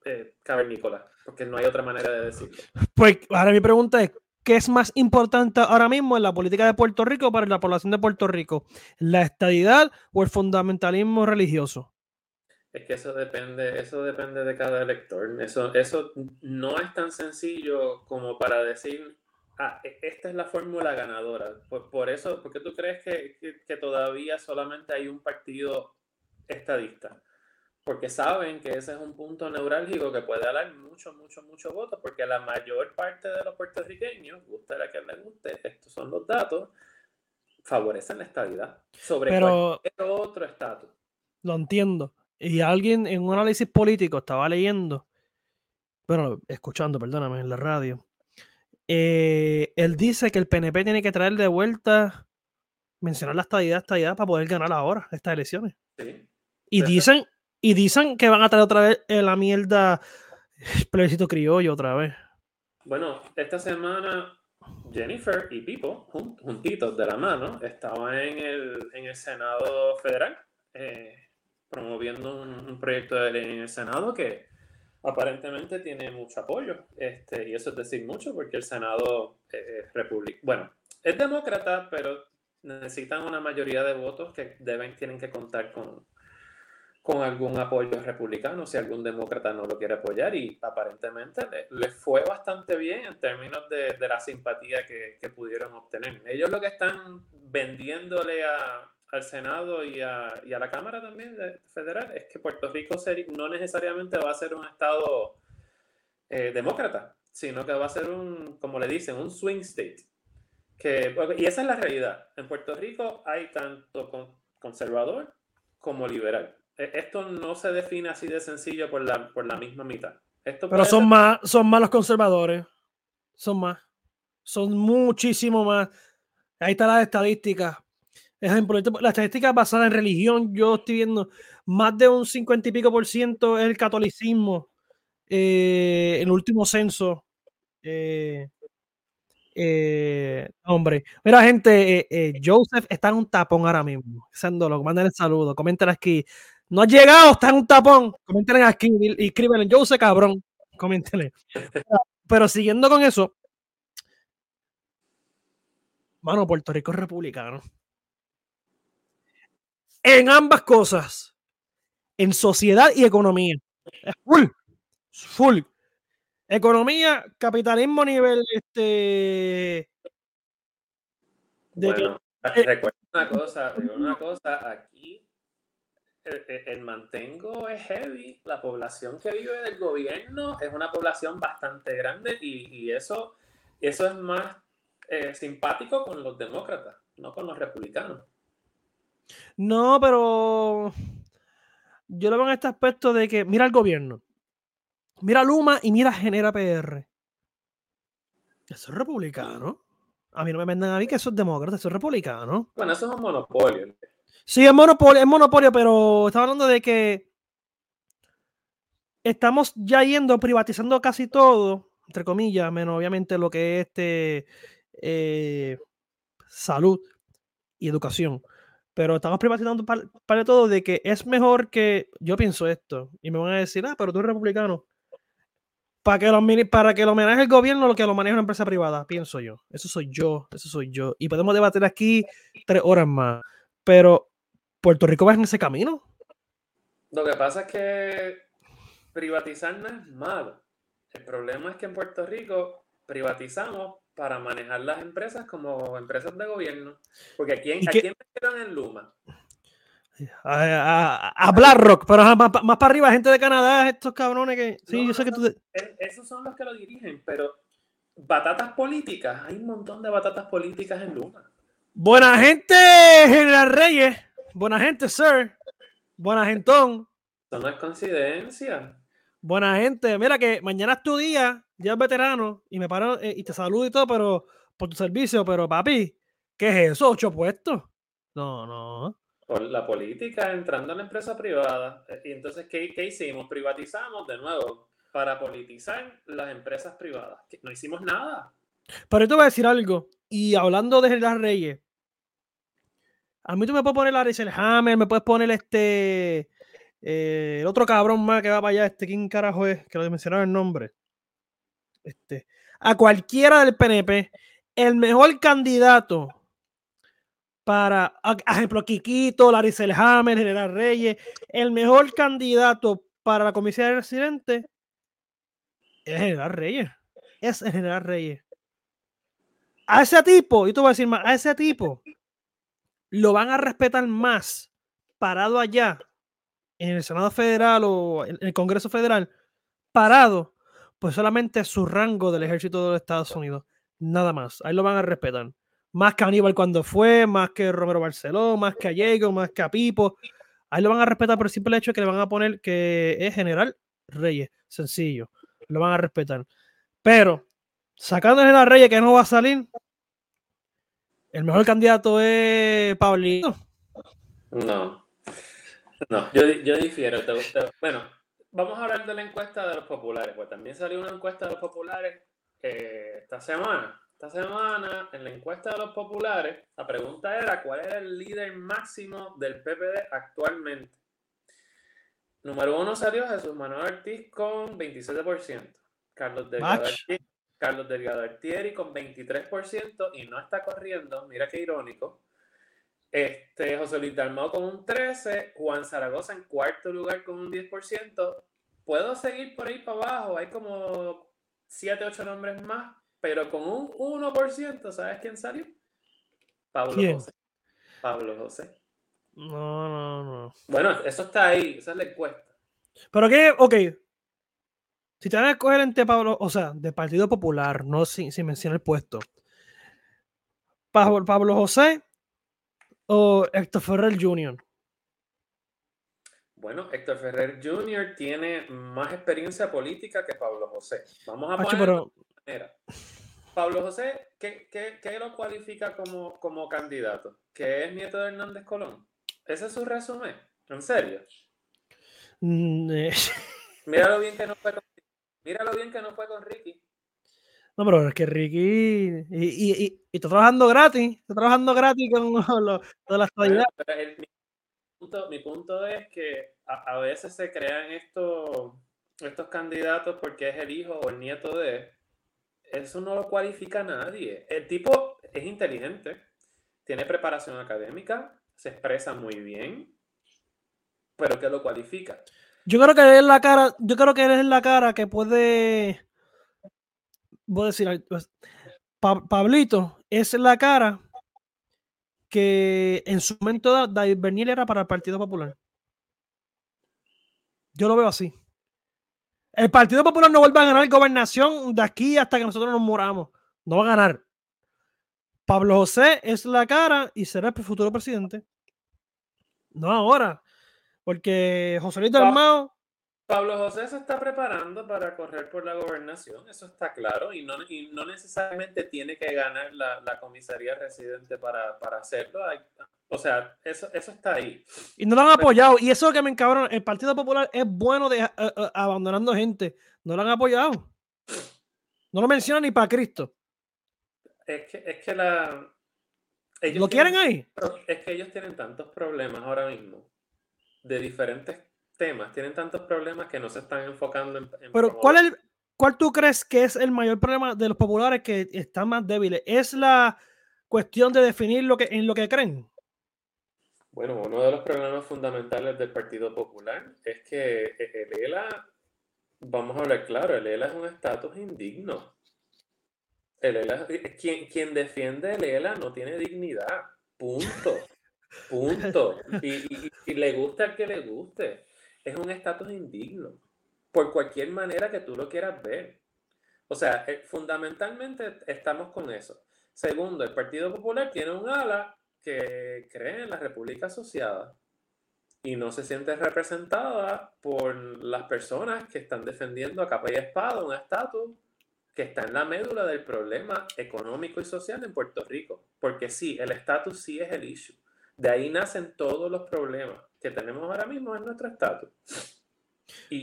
eh, cavernícola, porque no hay otra manera de decirlo. Pues ahora mi pregunta es, ¿qué es más importante ahora mismo en la política de Puerto Rico para la población de Puerto Rico? ¿La estadidad o el fundamentalismo religioso? Es que eso depende, eso depende de cada elector. Eso, eso no es tan sencillo como para decir, ah, e, esta es la fórmula ganadora. Por, eso, ¿por qué tú crees que, que, todavía solamente hay un partido estadista? Porque saben que ese es un punto neurálgico que puede dar mucho, mucho, mucho voto, porque la mayor parte de los puertorriqueños, guste la que les guste, estos son los datos, favorecen la estabilidad sobre Pero, cualquier otro estatus. Lo entiendo y alguien en un análisis político estaba leyendo, bueno, escuchando, perdóname, en la radio, eh, él dice que el PNP tiene que traer de vuelta, mencionar la estadidad, estadidad para poder ganar ahora estas elecciones. Y dicen, y dicen que van a traer otra vez la mierda plebiscito criollo otra vez. Bueno, esta semana Jennifer y Pipo, juntitos de la mano, estaban en el, en el Senado Federal. Eh, promoviendo un, proyecto de ley en el Senado que aparentemente tiene mucho apoyo. Este, y eso es decir mucho porque el Senado es republicano. Bueno, es demócrata, pero necesitan una mayoría de votos que deben, tienen que contar con, con algún apoyo republicano si algún demócrata no lo quiere apoyar y aparentemente les fue bastante bien en términos de, de la simpatía que, que, pudieron obtener. Ellos lo que están vendiéndole a, al Senado y a, y a, la Cámara también federal es que Puerto Rico no necesariamente va a ser un Estado eh, demócrata, sino que va a ser un, como le dicen, un swing state. Que, y esa es la realidad. En Puerto Rico hay tanto conservador como liberal. E, esto no se define así de sencillo por la, por la misma mitad. Esto Pero son, más, son más los conservadores. Son más. Son muchísimo más. Ahí está la estadística Ejemplo, la estadística basada en religión, yo estoy viendo más de un 50 y pico por ciento es el catolicismo. Eh, el último censo. Eh, eh, hombre, mira, gente, Joseph está en un tapón ahora mismo. Sándolo, manden el saludo, comenten aquí. No ha llegado, está en un tapón. Comenten aquí y escriben Joseph cabrón. Coméntenle. Pero siguiendo con eso, mano, Puerto Rico es republicano en ambas cosas, en sociedad y economía. Full, full. Economía, capitalismo a nivel este. De bueno, eh, recuerda una cosa, una cosa, aquí el, mantengo es heavy, la población que vive del gobierno es una población bastante grande y, eso, eso es más eh, simpático con los demócratas, no con los republicanos. No, pero yo lo veo en este aspecto de que mira el gobierno, mira Luma y mira Genera PR. Eso es republicano. A mí no me vendan a mí que eso es demócrata, eso es republicano. Bueno, eso es un monopolio. Sí, es monopolio, es monopolio, pero estaba hablando de que estamos ya yendo privatizando casi todo, entre comillas, menos obviamente lo que es este eh, salud y educación pero estamos privatizando para, todo de que es mejor que yo pienso esto y me van a decir, ah, pero tú eres republicano. Para que lo, para que lo maneje el gobierno, lo que lo maneja una empresa privada, pienso yo. Eso soy yo, eso soy yo. Y podemos debatir aquí tres horas más. Pero Puerto Rico va en ese camino. Lo que pasa es que privatizar no es malo. El problema es que en Puerto Rico privatizamos para manejar las empresas como empresas de gobierno. Porque aquí, ¿Y ¿a qué- quién metieron en Luma? A, a, a BlackRock, pero más, más para arriba, gente de Canadá, estos cabrones que. Sí, No, yo sé que tú. te- E- Esos son los que lo dirigen, pero batatas políticas, hay un montón de batatas políticas en Luma. Buena gente, General Reyes. Buena gente, sir. Buena gentón. Eso no es coincidencia. Buena gente. Mira que mañana es tu día, ya es veterano, y me paro eh, y te saludo y todo, pero por tu servicio, pero papi, ¿qué es eso? ¿Ocho puestos? No, no. Por la política entrando en la empresa privada. Eh, Y entonces, ¿qué, qué hicimos? Privatizamos de nuevo para politizar las empresas privadas. No hicimos nada. Pero yo te voy a decir algo. Y hablando de General Reyes, a mí tú me puedes poner a Rachel Hammer, me puedes poner este. eh, el otro cabrón más que va para allá, este, ¿quién carajo es? Que lo mencionaron el nombre. Este. A cualquiera del PNP, el mejor candidato para, a, ejemplo, Quiquito, Laricel Hammer, General Reyes, el mejor candidato para la comisión de residente es General Reyes. Es el General Reyes a ese tipo, y te voy a decir más, a ese tipo lo van a respetar más parado allá en el Senado Federal o en el Congreso Federal, parado, pues solamente su rango del ejército de los Estados Unidos. Nada más. Ahí lo van a respetar. Más que Aníbal cuando fue, más que Romero Barceló, más que a Diego, más que a Pipo. Ahí lo van a respetar por el simple hecho de que le van a poner que es General Reyes. Sencillo. Lo van a respetar. Pero sacando a Reyes que no va a salir, el mejor candidato es Pablito. No. No, yo, yo difiero. Te- te- bueno, vamos a hablar de la encuesta de los populares. Pues también salió una encuesta de los populares eh, esta semana. Esta semana, en la encuesta de los populares, la pregunta era cuál era el líder máximo del PPD actualmente. Número uno salió Jesús Manuel Ortiz con 27%. Carlos Delgado, Mach. Carlos Delgado Artieri con 23% y no está corriendo. Mira qué irónico. Este, José Luis Dalmau con un 13%, Juan Zaragoza en cuarto lugar con un 10%. Puedo seguir por ahí para abajo, hay como 7, 8 nombres más, pero con un 1%, ¿sabes quién salió? Pablo ¿Quién? José. Pablo José. No, no, no. Bueno, eso está ahí, esa es la encuesta. Pero que, ok. Si te van a escoger entre Pablo, o sea, del Partido Popular, no sin, sin mencionar el puesto. Pablo, Pablo José o Héctor Ferrer Jr. Bueno, Héctor Ferrer Jr. tiene más experiencia política que Pablo José. Vamos a poner pero manera. Pablo José, ¿qué, qué, qué lo cualifica como, como candidato? ¿Que es nieto de Hernández Colón? Ese es su resumen. ¿En serio? mm, eh, Míralo bien que no fue con, míralo bien que no fue con Ricky. no, pero es que Ricky y, y, y- y está trabajando gratis, está trabajando gratis con lo, lo de la Bueno, el- mi, punto, mi punto es que a, a veces se crean estos, estos candidatos porque es el hijo o el nieto de. Eso no lo cualifica a nadie. El tipo es inteligente, tiene preparación académica, se expresa muy bien, pero ¿qué lo cualifica? Yo creo que él es la cara, yo creo que la cara que puede, voy a decir, pues, Pa- Pablito es la cara que en su momento Da- David Bernier era para el Partido Popular. Yo lo veo así. El Partido Popular no vuelve a ganar gobernación de aquí hasta que nosotros nos moramos. No va a ganar. Pablo José es la cara y será el futuro presidente. No ahora. Porque José Luis Pa- Dalmao Pablo José se está preparando para correr por la gobernación, eso está claro, y no, y no necesariamente tiene que ganar la, la comisaría residente para, para hacerlo. Hay- o sea, eso, eso está ahí. Y no lo han apoyado. Y eso es lo que me encabrona. El Partido Popular es bueno de, eh, eh, abandonando gente. No lo han apoyado. No lo mencionan ni para Cristo. Es que, es que la... ellos ¿Lo quieren tienen- ahí? Es que ellos tienen tantos problemas ahora mismo, de diferentes temas, tienen tantos problemas que no se están enfocando en... en Pero ¿cuál, es el- ¿cuál tú crees que es el mayor problema de los populares que están más débiles? ¿Es la cuestión de definir lo que, en lo que creen? Bueno, uno de los problemas fundamentales del Partido Popular es que eh, el ELA, vamos a hablar claro, el ELA es un estatus indigno. El ELA, eh, quien, quien defiende el ELA no tiene dignidad. Punto. Punto. Y, y, le gusta al que le guste. Es un estatus indigno. Por cualquier manera que tú lo quieras ver. O sea, eh, fundamentalmente estamos con eso. Segundo, el Partido Popular tiene un ala que cree en la República Asociada y no se siente representada por las personas que están defendiendo a capa y espada un estatus que está en la médula del problema económico y social en Puerto Rico. Porque sí, el estatus sí es el issue. De ahí nacen todos los problemas que tenemos ahora mismo en nuestro estatus.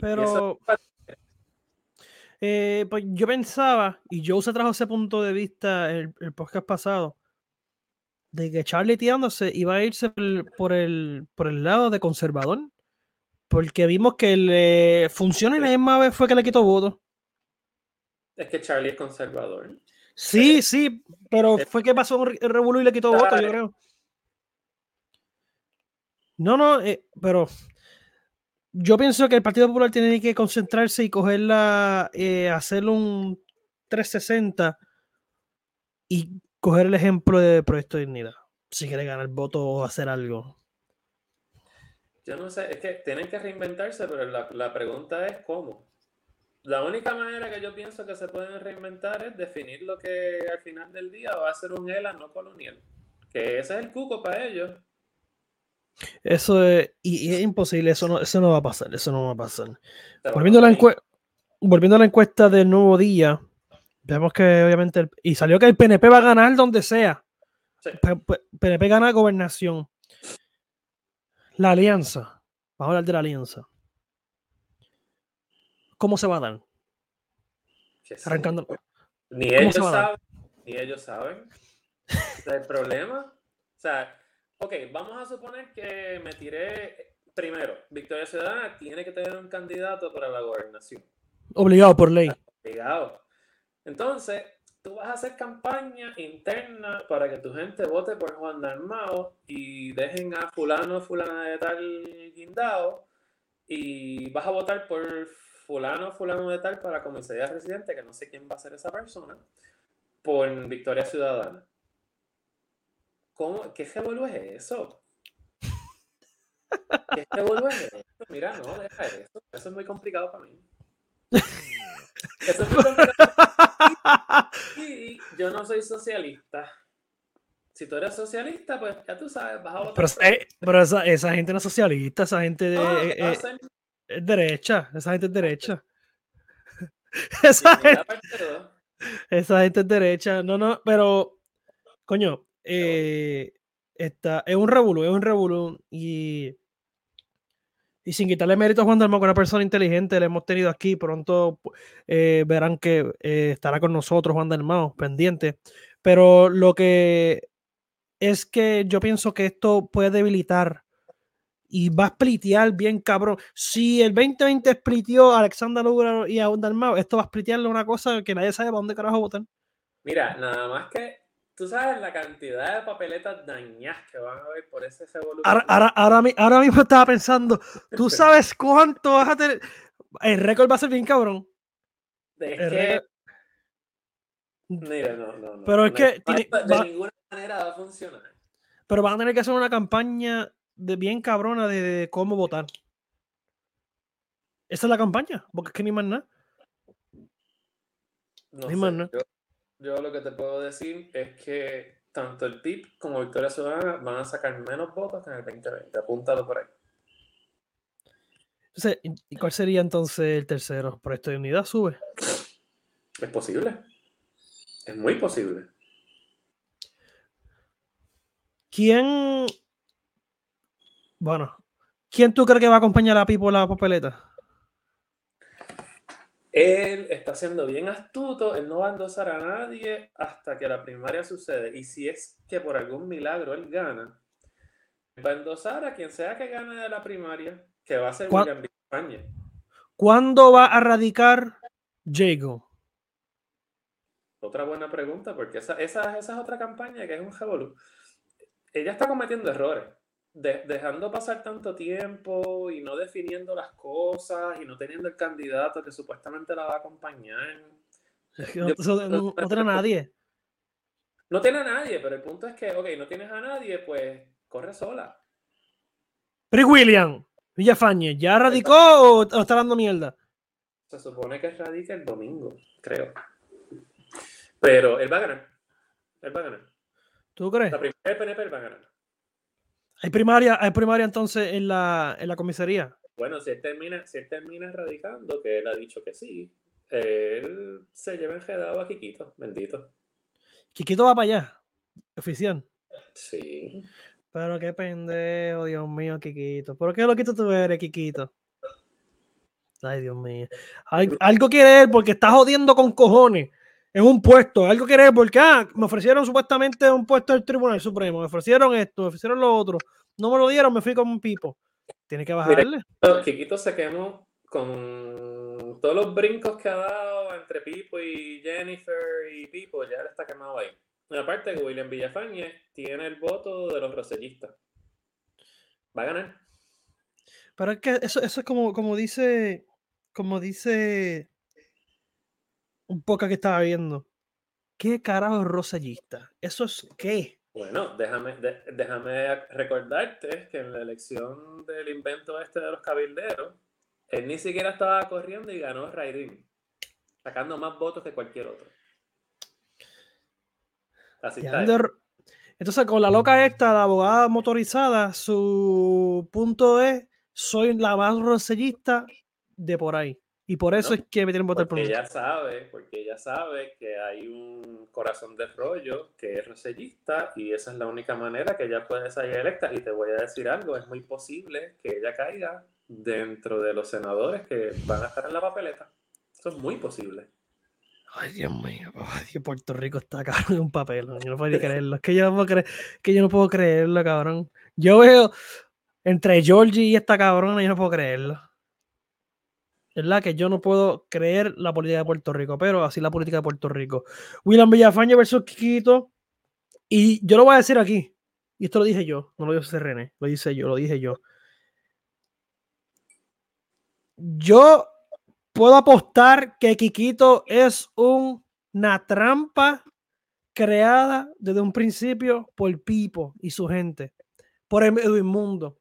Pero, eh, pues yo pensaba, y Joe se trajo ese punto de vista el, el podcast pasado, de que Charlie tirándose iba a irse por el, por el, lado de conservador. Porque vimos que le funciona y la misma vez fue que le quitó voto. Es que Charlie es conservador. Sí, sí, pero fue que pasó el revuelo y le quitó voto, yo creo. No, no, eh, pero yo pienso que el Partido Popular tiene que concentrarse y cogerla, eh, hacer un 360 y coger el ejemplo de Proyecto Dignidad. Si quiere ganar voto o hacer algo. Yo no sé, es que tienen que reinventarse, pero la, la pregunta es cómo. La única manera que yo pienso que se pueden reinventar es definir lo que al final del día va a ser un ELA no colonial. Que ese es el cuco para ellos. Eso es, y, es imposible, eso no, eso no va a pasar, eso no va a pasar. Volviendo a, la volviendo a la encuesta del nuevo día, vemos que obviamente, y salió que el PNP va a ganar donde sea. PNP gana gobernación. La alianza, vamos a hablar de la alianza. ¿Cómo se va a dar? Arrancando. Ni ellos saben, ni ellos saben. el problema, o sea, ok, vamos a suponer que me tiré primero. Victoria Ciudadana tiene que tener un candidato para la gobernación. Obligado por ley. Obligado. Entonces, tú vas a hacer campaña interna para que tu gente vote por Juan Dalmao y dejen a fulano, fulana de tal guindado y vas a votar por fulano, fulano de tal para comisaría residente, que no sé quién va a ser esa persona, por Victoria Ciudadana. ¿Cómo? ¿Qué revuelo es eso? ¿Qué es eso? Mira, no, deja eso. Eso es muy complicado para mí. Eso es muy complicado. Y yo no soy socialista. Si tú eres socialista, pues ya tú sabes, vas a votar. Pero, eh, pero esa, esa, gente no es socialista, esa gente de, eh, eh, es derecha, esa gente es derecha. esa, gente, esa gente es derecha. No, no, pero, coño, eh, está, es un revolú, es un revolú. Y, y sin quitarle mérito a Juan Dalmau, que una persona inteligente, le hemos tenido aquí. Pronto eh, verán que eh, estará con nosotros Juan Dalmau, pendiente. Pero lo que es que yo pienso que esto puede debilitar y va a splitear bien cabrón. Si el 2020 spliteó a Alexander Lugar y a Dalmau, esto va a splitearle una cosa que nadie sabe para dónde carajo votar. Mira, nada más que tú sabes la cantidad de papeletas dañadas que van a haber por ese revolución. Ahora, ahora, mismo estaba pensando, tú sabes cuánto vas a tener. El récord va a ser bien cabrón. Es que... Mira, no, no, no. Pero es que. de ninguna manera va a funcionar. Pero van a tener que hacer una campaña de bien cabrona de, cómo votar. Esa es la campaña, porque es que ni más nada. ni más nada. Yo, lo que te puedo decir es que tanto el PIB como Victoria Ciudadana van a sacar menos votos que en el 2020. Apúntalo por ahí. ¿y cuál sería entonces el tercero? ¿Proyecto de unidad sube? Es posible. Es muy posible. ¿Quién bueno, ¿quién tú crees que va a acompañar a Pipo la papeleta? Él está siendo bien astuto, él no va a endosar a nadie hasta que la primaria sucede. Y si es que por algún milagro él gana, va a endosar a quien sea que gane de la primaria, que va a ser William España. ¿Cuándo va a radicar Jago? Otra buena pregunta, porque esa, esa, esa es otra campaña que es un revolú. Ella está cometiendo errores dejando pasar tanto tiempo y no definiendo las cosas y no teniendo el candidato que supuestamente la va a acompañar. no, tiene a nadie. No tiene a nadie, pero el punto es que, ok, no tienes a nadie, pues corre sola. Pero William, Villafañe, ¿ya radicó o, está dando mierda? Se supone que radica el domingo, creo. Pero él va a ganar. Él va a ganar. ¿Tú crees? La primera PNP él va a ganar. ¿Hay primaria, hay primaria entonces en la, en la comisaría? Bueno, si él, termina, si él termina radicando, que él ha dicho que sí, él se lleva enredado a Kikito, bendito. Kikito va para allá, oficial. Sí. Pero qué pendejo, Dios mío, Kikito. ¿Por qué lo quito tú eres, Kikito? Ay, Dios mío. Algo, quiere él porque está jodiendo con cojones en un puesto. Algo él porque ah, me ofrecieron supuestamente un puesto del Tribunal Supremo. Me ofrecieron esto, me ofrecieron lo otro. No me lo dieron, me fui como un pipo. Tiene que bajarle. Kikito se quemó con todos los brincos que ha dado entre Pipo y Jennifer y Pipo, ya le está quemado ahí. aparte que William Villafañez tiene el voto de los rosellistas. Va a ganar. Pero es que eso, eso es como, como dice, como dice un poco que estaba viendo. ¿Qué carajo es rosellista? ¿Eso es qué? Bueno, déjame, déjame recordarte que en la elección del invento este de los cabilderos, él ni siquiera estaba corriendo y ganó Raidin, sacando más votos que cualquier otro. Así está. Entonces, con la loca esta, la abogada motorizada, su punto es, soy la más rosellista de por ahí. Y por eso es que me tienen que votar por ella sabe, porque ella sabe que hay un corazón de rollo que es rosellista y esa es la única manera que ella puede salir electa. Y te voy a decir algo, es muy posible que ella caiga dentro de los senadores que van a estar en la papeleta. Eso es muy posible. Ay, Dios mío, ay, Puerto Rico está caro en un papel. Yo no puedo creerlo. Es que yo no puedo creer, que yo no puedo creerlo, cabrón. Yo veo entre Georgie y esta cabrona, yo no puedo creerlo. La que yo no puedo creer la política de Puerto Rico, pero así la política de Puerto Rico. William Villafañe versus Kikito. Y yo lo voy a decir aquí. Y esto lo dije yo, no lo dice René, lo dice yo, lo dije yo. Yo puedo apostar que Kikito es una trampa creada desde un principio por Pipo y su gente, por el inmundo.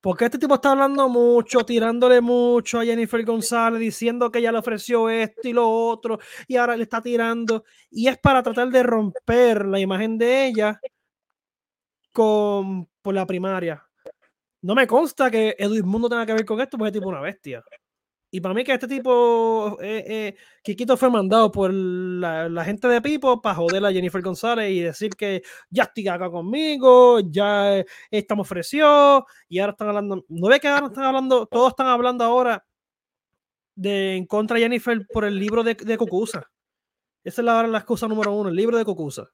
Porque este tipo está hablando mucho, tirándole mucho a Jennifer González, diciendo que ella le ofreció esto y lo otro, y ahora le está tirando. Y es para tratar de romper la imagen de ella con, por la primaria. No me consta que Edwin Mundo tenga que ver con esto, porque es tipo una bestia. Y para mí que este tipo, eh, eh, Kikito fue mandado por la, gente de Pipo para joder a Jennifer González y decir que ya estoy acá conmigo, ya eh, estamos ofreció y ahora están hablando, no ve que ahora están hablando, todos están hablando ahora de en contra de Jennifer por el libro de, de. Esa es la, excusa número uno, el libro de Cucusa.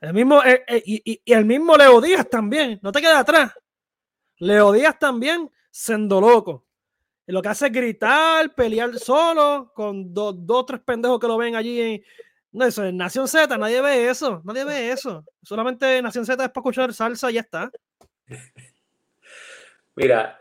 El mismo, y, y, el mismo Leo Díaz también, no te quedes atrás. Leo Díaz también, siendo loco lo que hace es gritar, pelear solo con dos o tres pendejos que lo ven allí en, no, eso, en Nación Z, nadie ve eso, nadie ve eso. Solamente Nación Z es para escuchar salsa y ya está. Mira,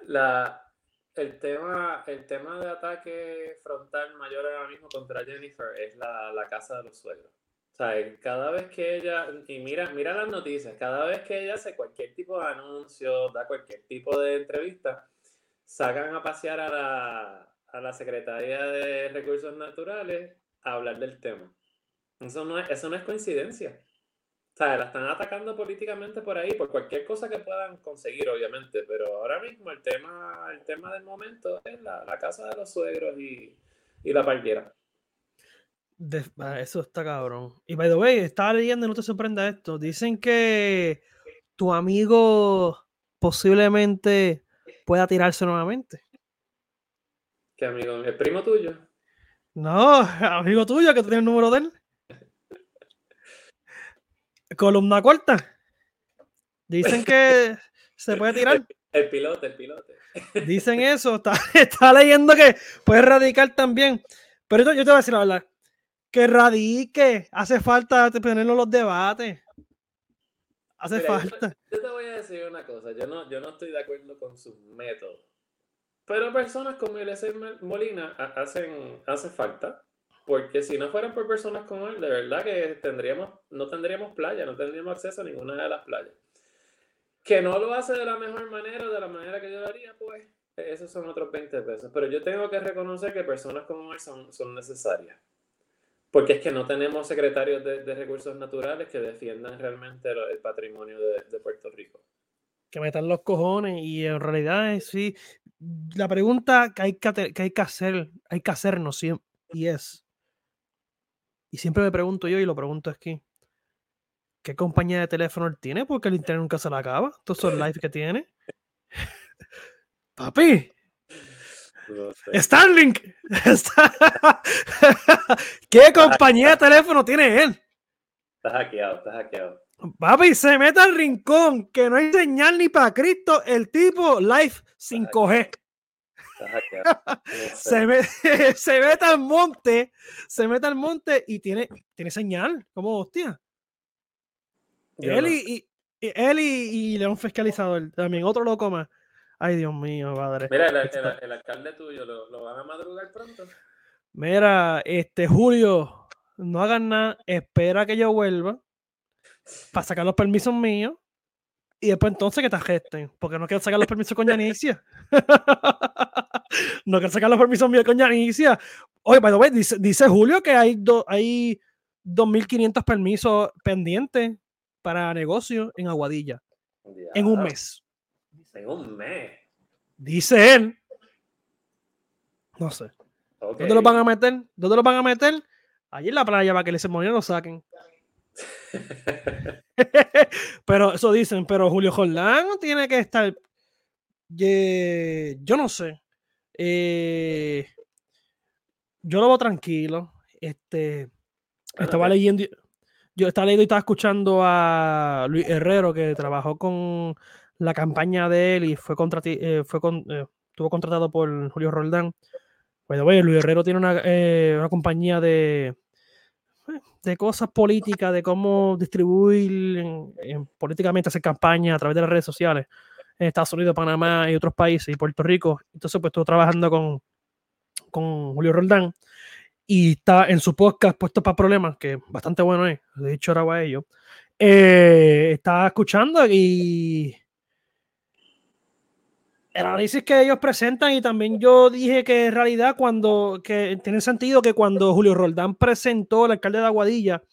el, tema, el tema de ataque frontal mayor ahora mismo contra Jennifer es la, la casa de los suegros. O sea, cada vez que ella, y mira, mira las noticias, cada vez que ella hace cualquier tipo de anuncio, da cualquier tipo de entrevista, sacan a pasear a la, a la Secretaría de Recursos Naturales a hablar del tema. Eso no es, eso no es coincidencia. O sea, la están atacando políticamente por ahí, por cualquier cosa que puedan conseguir, obviamente, pero ahora mismo el tema, el tema del momento es la, la casa de los suegros y, y la parquera. Ah, eso está cabrón. Y by the way, estaba leyendo, no te sorprenda esto. Dicen que tu amigo posiblemente pueda tirarse nuevamente. ¿Qué amigo? ¿El primo tuyo? No, amigo tuyo que tiene el número de él. Columna corta. Dicen que se puede tirar. El, pilote, el pilote. Dicen eso. Está, está, leyendo que puede radicar también. Pero yo te voy a decir la verdad. Que radique. Hace falta tenerlo en los debates. Hace falta. Yo, te voy a decir una cosa, yo no, yo no estoy de acuerdo con sus métodos. Pero personas como Eliezer Molina hacen, hace falta. porque si no fueran por personas como él, de verdad que tendríamos, no tendríamos playa, no tendríamos acceso a ninguna de las playas. Que no lo hace de la mejor manera, de la manera que yo lo haría, pues esos son otros 20 pesos. Pero yo tengo que reconocer que personas como él son, son necesarias. Porque es que no tenemos secretarios de, de recursos naturales que defiendan realmente el patrimonio de, de, Puerto Rico. Que metan los cojones y en realidad es sí. La pregunta que hay que, que hay que hacer, hay que hacernos siempre, y es, y siempre me pregunto yo y lo pregunto aquí, ¿qué compañía de teléfono él tiene? Porque el internet nunca se le acaba. Todos son live que tiene. Papi, Starlink. ¿Qué compañía de teléfono tiene él? Está hackeado, está hackeado. Papi, se mete al rincón, que no hay señal ni para Cristo. El tipo live sin coger. se, mete al monte, se mete al monte y tiene, tiene señal, como hostia. él, y, él y, León Fiscalizador, también otro loco más. Ay, Dios mío, padre. Mira, el, alcalde tuyo, ¿lo, van a madrugar pronto? Mira, este Julio, no hagan nada, espera que yo vuelva para sacar los permisos míos y después entonces que te gesten, porque no quiero sacar los permisos con Yanicia. no quiero sacar los permisos míos con Yanicia. Oye, by the way, dice, Julio que hay, do, hay 2.500 permisos pendientes para negocio en Aguadilla en un mes. En un mes. Dice él. No sé. ¿Dónde los van a meter? ¿Dónde los van a meter? Allí en la playa para que les y lo saquen. pero eso dicen, pero Julio Jordán tiene que estar. yo no sé. Eh, yo lo veo tranquilo. Este, estaba leyendo. Yo estaba leyendo y estaba escuchando a Luis Herrero que trabajó con la campaña de él y fue, eh, fue con, eh, estuvo contratado por Julio Roldán. Bueno, bueno, Luis Herrero tiene una, eh, una compañía de, de cosas políticas, de cómo distribuir políticamente hacer campaña a través de las redes sociales en Estados Unidos, Panamá y otros países y Puerto Rico. Entonces, pues estuvo trabajando con, con Julio Roldán y está en su podcast Puesto para Problemas, que bastante bueno es, de hecho ahora a ello. estaba escuchando y el análisis que ellos presentan y también yo dije que en realidad cuando, que tiene sentido que cuando Julio Roldán presentó, el alcalde de Aguadilla,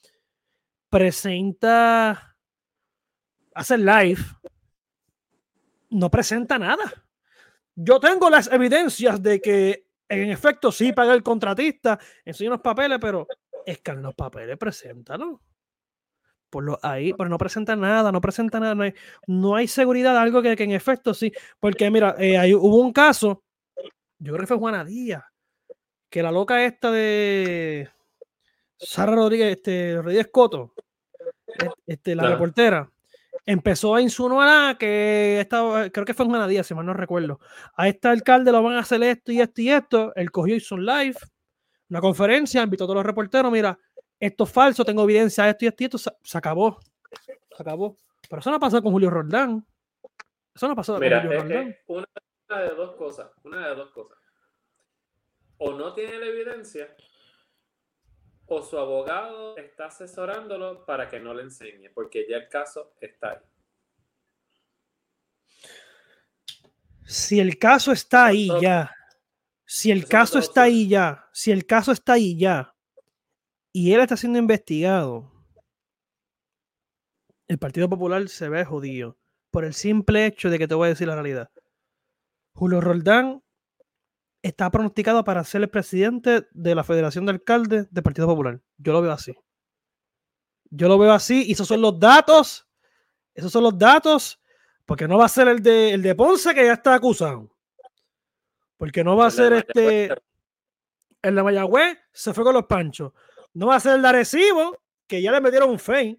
presenta, hace live, no presenta nada. Yo tengo las evidencias de que en efecto sí paga el contratista, enseña los papeles, pero es que en los papeles preséntalo por ahí, pero no presenta nada, no presenta nada, no hay, no hay seguridad, algo que, que, en efecto sí, porque mira, eh, hubo un caso, yo creo que fue Juana Díaz, que la loca esta de Sara Rodríguez, este, Rodríguez Coto, este, la reportera, empezó a insinuar que esta, creo que fue Juana Díaz, si mal no recuerdo, a este alcalde lo van a hacer esto y esto y esto, él cogió y hizo un live, una conferencia, invitó a todos los reporteros, mira, esto es falso, tengo evidencia, esto y esto y esto, se, acabó. Se acabó. Pero eso no pasó con Julio Roldán. Eso no pasó con Julio Roldán. una de dos cosas, una de dos cosas. O no tiene la evidencia, o su abogado está asesorándolo para que no le enseñe, porque ya el caso está ahí. Si el caso está ahí ya, si el caso está ahí ya, si el caso está ahí ya, y él está siendo investigado, el Partido Popular se ve jodido por el simple hecho de que te voy a decir la realidad. Julio Roldán está pronosticado para ser el presidente de la Federación de Alcaldes del Partido Popular. Yo lo veo así. Yo lo veo así y esos son los datos. Esos son los datos. Porque no va a ser el de, el de Ponce que ya está acusado. Porque no va a ser este. El de Mayagüez se fue con los panchos. No va a ser el de Arecibo, que ya le metieron un fake.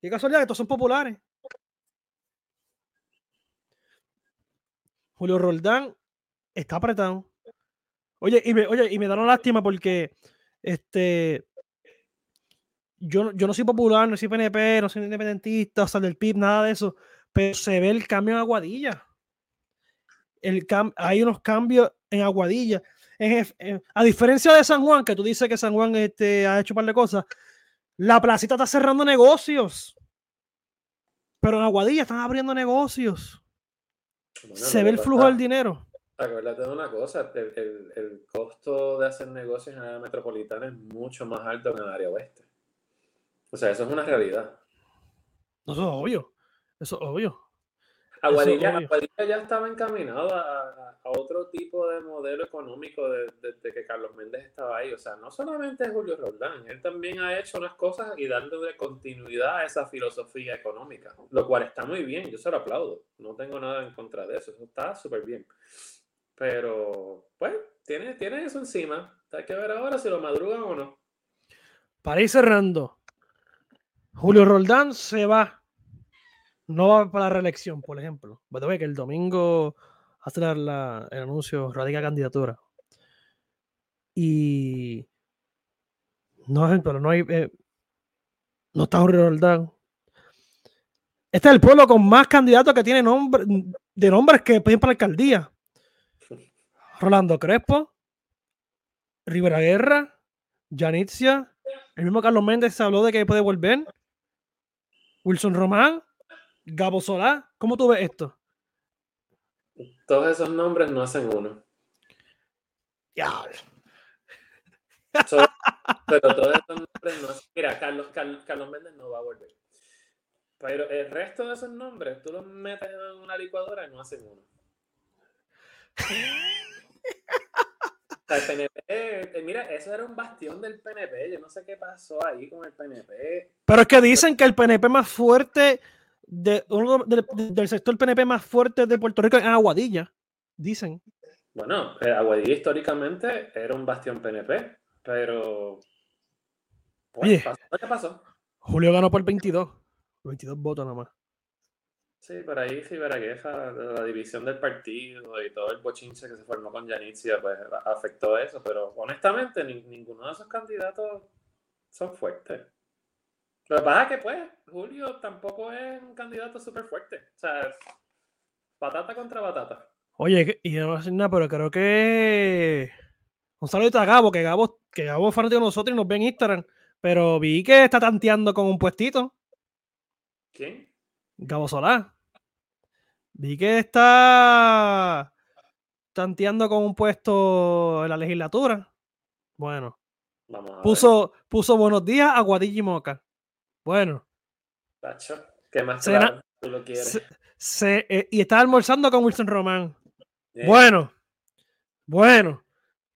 Qué casualidad, estos son populares. Julio Roldán está apretado. Oye, y me, oye, y me da una lástima porque este yo, yo no soy popular, no soy PNP, no soy independentista, o sea, del PIB, nada de eso, pero se ve el cambio en Aguadilla. El hay unos cambios en Aguadilla. A diferencia de San Juan, que tú dices que San Juan este, ha hecho un par de cosas, la placita está cerrando negocios. Pero en Aguadilla están abriendo negocios. Se ve el flujo del dinero. Acuérdate de una cosa, el, el, costo de hacer negocios en el área metropolitana es mucho más alto que en el área oeste. O sea, eso es una realidad. Eso es obvio. Eso es obvio. Aguadilla, ya estaba encaminado a, otro tipo de modelo económico desde que Carlos Méndez estaba ahí. O sea, no solamente es Julio Roldán, él también ha hecho unas cosas y dándole continuidad a esa filosofía económica, lo cual está muy bien, yo se lo aplaudo. No tengo nada en contra de eso, eso está súper bien. Pero, pues, tiene, tiene eso encima. Hay que ver ahora si lo madrugan o no. Para ir cerrando, Julio Roldán se va no va para la reelección, por ejemplo. Pero que el domingo hace la, el anuncio, radica candidatura. Y no, pero no hay. Eh, no está Roldán. Este es el pueblo con más candidatos que tiene nombre, de nombres que piden para la alcaldía. Rolando Crespo, Rivera Guerra, Janitzia, el mismo Carlos Méndez se habló de que puede volver. Wilson Román, Gabo Solá, ¿cómo tú ves esto? Todos esos nombres no hacen uno. Ya. pero todos esos nombres no hacen. Mira, Carlos, Carlos, Méndez no va a volver. Pero el resto de esos nombres, tú los metes en una licuadora y no hacen uno. El PNP, eh, mira, eso era un bastión del PNP. Yo no sé qué pasó ahí con el PNP. Pero es que dicen que el PNP más fuerte de uno del sector PNP más fuerte de Puerto Rico en Aguadilla, dicen. Bueno, eh, Aguadilla históricamente era un bastión PNP, pero. Pues, ¿qué pasó? Julio ganó por 22, 22 votos nomás. Sí, por ahí Rivera Queja, la división del partido y todo el bochinche que se formó con Yanitzia, pues afectó eso, pero honestamente ninguno de esos candidatos son fuertes. Lo que pasa es que, pues, Julio tampoco es un candidato súper fuerte. O sea, batata contra batata. Oye, y no voy a decir nada, pero creo que. Un saludo a Gabo, que Gabo, que Gabo es fanático de nosotros y nos ve en Instagram. Pero vi que está tanteando con un puestito. ¿Quién? Gabo Solá. Vi que está tanteando con un puesto en la legislatura. Bueno. puso, puso buenos días a Guadilla Moca. Bueno. ¿qué más tú lo quieres? Eh, y está almorzando con Wilson Román. Bueno, bueno.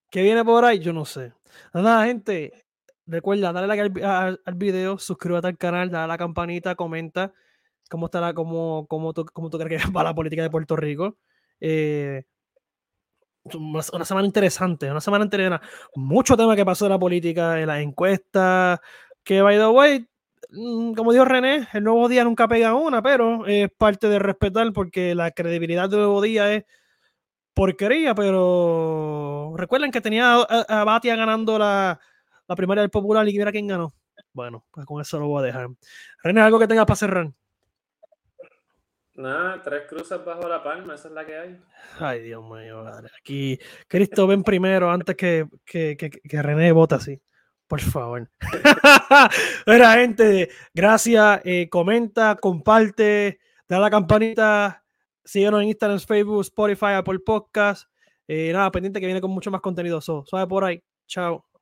¿Qué viene por ahí? Yo no sé. Nada, gente. Recuerda, dale like al, video, suscríbete al canal, dale a la campanita, comenta cómo estará, cómo, cómo, tú, cómo tú crees que va la política de Puerto Rico. Eh, una semana interesante, una semana interesante. Mucho tema que pasó de la política, en las encuestas, que by the way, como dijo René, el nuevo día nunca pega una, pero es parte de respetar porque la credibilidad del nuevo día es porquería, pero recuerden que tenía a, Batia ganando la, la, primaria del Popular y mira quién ganó. Bueno, pues con eso lo voy a dejar. René, algo que tengas para cerrar. Nada, tres cruces bajo la palma, esa es la que hay. Ay, Dios mío, madre. Aquí Cristo ven primero antes que, que, que, que René vota así. Por favor. Mira, gente, gracias. Eh, comenta, comparte, da la campanita. Síguenos en Instagram, Facebook, Spotify, Apple Podcast. Eh, nada, pendiente que viene con mucho más contenido. So, suave por ahí. Chao.